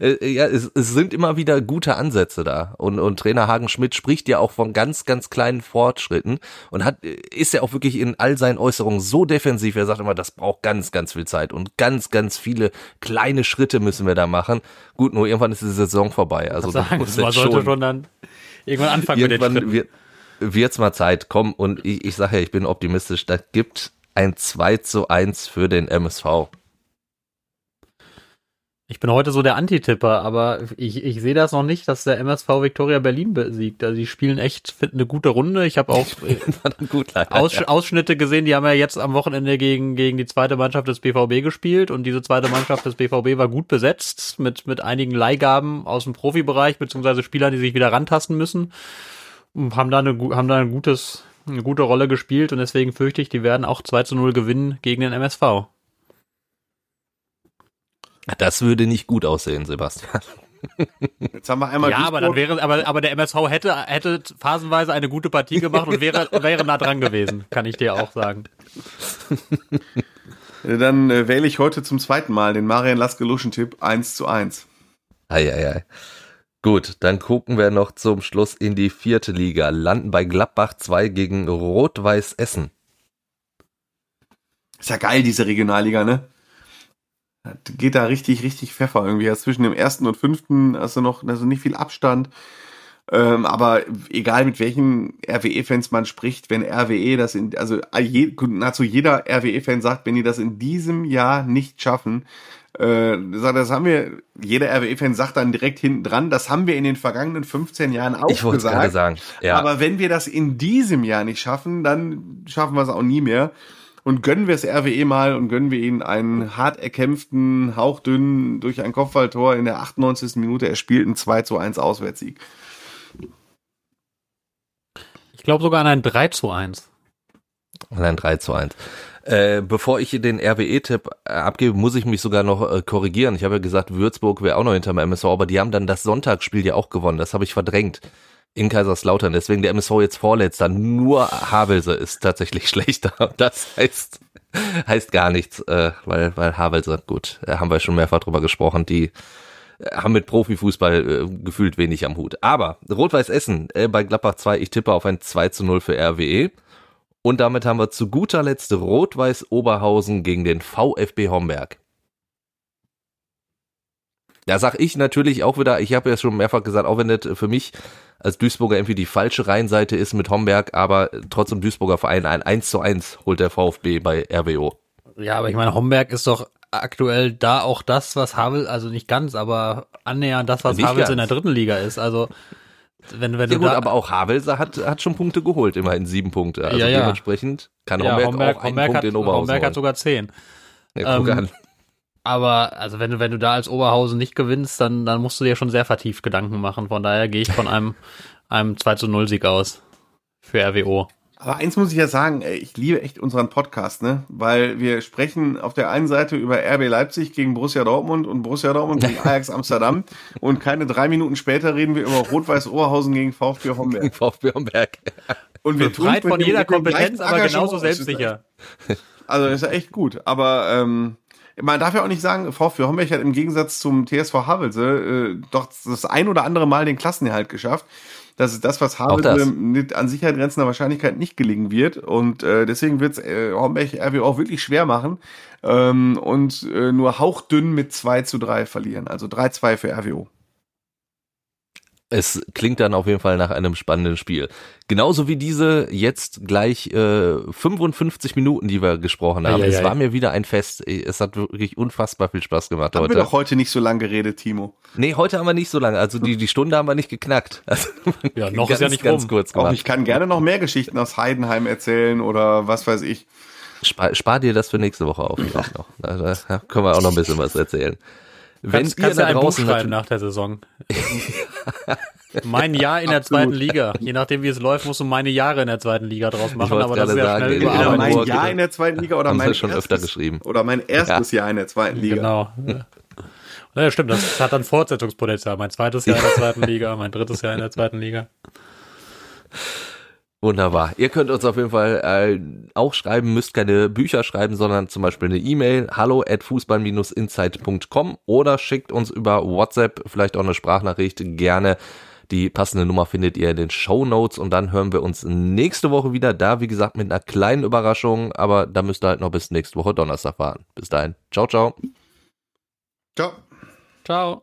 äh, ja, es, es sind immer wieder gute Ansätze da. Und, und Trainer Hagen Schmidt spricht ja auch von ganz, ganz kleinen Fortschritten und hat, ist ja auch wirklich in all seinen Äußerungen so defensiv. Er sagt immer, das braucht ganz, ganz viel Zeit und ganz, ganz viele kleine Schritte müssen wir da machen. Gut, nur irgendwann ist die Saison vorbei. Also
sagen, muss man sollte schon, schon dann irgendwann anfangen irgendwann mit den Schritten.
Wird, wird's mal Zeit, komm. Und ich, ich sage ja, ich bin optimistisch. Da gibt ein 2 zu 1 für den MSV.
Ich bin heute so der Antitipper, aber ich, ich sehe das noch nicht, dass der MSV Victoria Berlin besiegt. Also die spielen echt finden eine gute Runde. Ich habe auch gut, leider, Aus, ja. Ausschnitte gesehen, die haben ja jetzt am Wochenende gegen, gegen die zweite Mannschaft des BVB gespielt und diese zweite Mannschaft des BVB war gut besetzt mit, mit einigen Leihgaben aus dem Profibereich, beziehungsweise Spielern, die sich wieder rantasten müssen. Und haben da eine, haben da ein gutes, eine gute Rolle gespielt und deswegen fürchte ich, die werden auch 2 zu 0 gewinnen gegen den MSV.
Das würde nicht gut aussehen, Sebastian.
Jetzt haben wir einmal.
Ja, aber dann wäre, aber, aber der MSV hätte, hätte phasenweise eine gute Partie gemacht und wäre, wäre nah dran gewesen, kann ich dir auch sagen.
Dann äh, wähle ich heute zum zweiten Mal den Marian Laskeluschen-Tipp 1 zu 1.
Eieiei. Gut, dann gucken wir noch zum Schluss in die vierte Liga. Landen bei Gladbach 2 gegen Rot-Weiß Essen.
Ist ja geil, diese Regionalliga, ne? Geht da richtig, richtig Pfeffer irgendwie. Also zwischen dem ersten und fünften hast du noch also nicht viel Abstand. Ähm, aber egal mit welchen RWE-Fans man spricht, wenn RWE das in, also je, nahezu jeder RWE-Fan sagt, wenn die das in diesem Jahr nicht schaffen, äh, das haben wir, jeder RWE-Fan sagt dann direkt hinten dran, das haben wir in den vergangenen 15 Jahren auch ich gesagt.
Sagen,
ja. Aber wenn wir das in diesem Jahr nicht schaffen, dann schaffen wir es auch nie mehr. Und gönnen wir es RWE mal und gönnen wir ihnen einen hart erkämpften, hauchdünnen, durch ein Kopfballtor in der 98. Minute erspielten 2 zu 1 Auswärtssieg.
Ich glaube sogar an ein 3 zu 1.
An ein 3 zu 1. Äh, bevor ich den RWE-Tipp äh, abgebe, muss ich mich sogar noch äh, korrigieren. Ich habe ja gesagt, Würzburg wäre auch noch hinter dem MSV, aber die haben dann das Sonntagsspiel ja auch gewonnen. Das habe ich verdrängt in Kaiserslautern. Deswegen der MSV jetzt vorletzter. Nur Havelse ist tatsächlich schlechter. Das heißt, heißt gar nichts, äh, weil, weil Havelse, gut, äh, haben wir schon mehrfach drüber gesprochen, die äh, haben mit Profifußball äh, gefühlt wenig am Hut. Aber Rot-Weiß Essen äh, bei Gladbach 2, ich tippe auf ein 2 zu 0 für RWE. Und damit haben wir zu guter Letzt Rot-Weiß Oberhausen gegen den VfB Homberg. Da sag ich natürlich auch wieder, ich habe ja schon mehrfach gesagt, auch wenn das für mich als Duisburger irgendwie die falsche Rheinseite ist mit Homberg, aber trotzdem Duisburger Verein ein 1 zu 1 holt der VfB bei RWO.
Ja, aber ich meine, Homberg ist doch aktuell da auch das, was Havel, also nicht ganz, aber annähernd das, was Havels in der dritten Liga ist. Also wenn, wenn
ja,
du
gut, aber auch Havels hat, hat schon Punkte geholt, immerhin sieben Punkte. Also ja, ja. dementsprechend kann ja, Homberg, Homberg, auch einen Homberg Punkt
hat,
in Oberhausen
Homberg hat sogar zehn.
Ja, guck ähm, an.
Aber also wenn du, wenn du da als Oberhausen nicht gewinnst, dann, dann musst du dir schon sehr vertieft Gedanken machen. Von daher gehe ich von einem, einem 2 zu 0 Sieg aus für RWO.
Aber eins muss ich ja sagen, ey, ich liebe echt unseren Podcast, ne? Weil wir sprechen auf der einen Seite über RB Leipzig gegen Borussia Dortmund und Borussia Dortmund gegen Ajax Amsterdam und keine drei Minuten später reden wir über Rot-Weiß Oberhausen gegen VfB Homberg.
VfB Homberg.
Und wir tun von jeder Kompetenz, aber genauso selbstsicher.
Also ist ja echt gut. Aber ähm, man darf ja auch nicht sagen, VfB Homberg hat im Gegensatz zum TSV Havelse äh, doch das ein oder andere Mal den Klassenerhalt geschafft. Das ist das, was Havelse mit an Sicherheit grenzender Wahrscheinlichkeit nicht gelingen wird. Und äh, deswegen wird es äh, Homberg RW auch wirklich schwer machen ähm, und äh, nur hauchdünn mit 2 zu 3 verlieren. Also 3-2 für RWO.
Es klingt dann auf jeden Fall nach einem spannenden Spiel. Genauso wie diese jetzt gleich äh, 55 Minuten, die wir gesprochen haben. Ja, ja, es war mir wieder ein Fest. Es hat wirklich unfassbar viel Spaß gemacht
haben
heute.
Haben wir doch heute nicht so lange geredet, Timo.
Nee, heute haben wir nicht so lange. Also die, die Stunde haben wir nicht geknackt. Also,
ja, noch ganz, ist ja nicht ganz rum.
kurz gemacht. Auch ich kann gerne noch mehr Geschichten aus Heidenheim erzählen oder was weiß ich.
Spar, spar dir das für nächste Woche auf. Noch. Da, da können wir auch noch ein bisschen was erzählen.
Wenn kannst, ihr kannst da draußen ein Buch schreiben nach der Saison. mein Jahr in der zweiten Liga. Je nachdem, wie es läuft, musst du meine Jahre in der zweiten Liga draus machen. Aber das ist ja sagen, schnell
über mein Jahr in der zweiten Liga oder mein,
schon erstes, öfter geschrieben.
oder mein erstes ja. Jahr in der zweiten Liga.
Genau. Ja, stimmt. Das hat dann Fortsetzungspotenzial. Mein zweites Jahr in der zweiten Liga, mein drittes Jahr in der zweiten Liga.
Wunderbar. Ihr könnt uns auf jeden Fall äh, auch schreiben, müsst keine Bücher schreiben, sondern zum Beispiel eine E-Mail, hallo at fußball-insight.com oder schickt uns über WhatsApp vielleicht auch eine Sprachnachricht gerne. Die passende Nummer findet ihr in den Show Notes und dann hören wir uns nächste Woche wieder. Da, wie gesagt, mit einer kleinen Überraschung, aber da müsst ihr halt noch bis nächste Woche Donnerstag warten. Bis dahin. Ciao, ciao.
Ciao.
Ciao.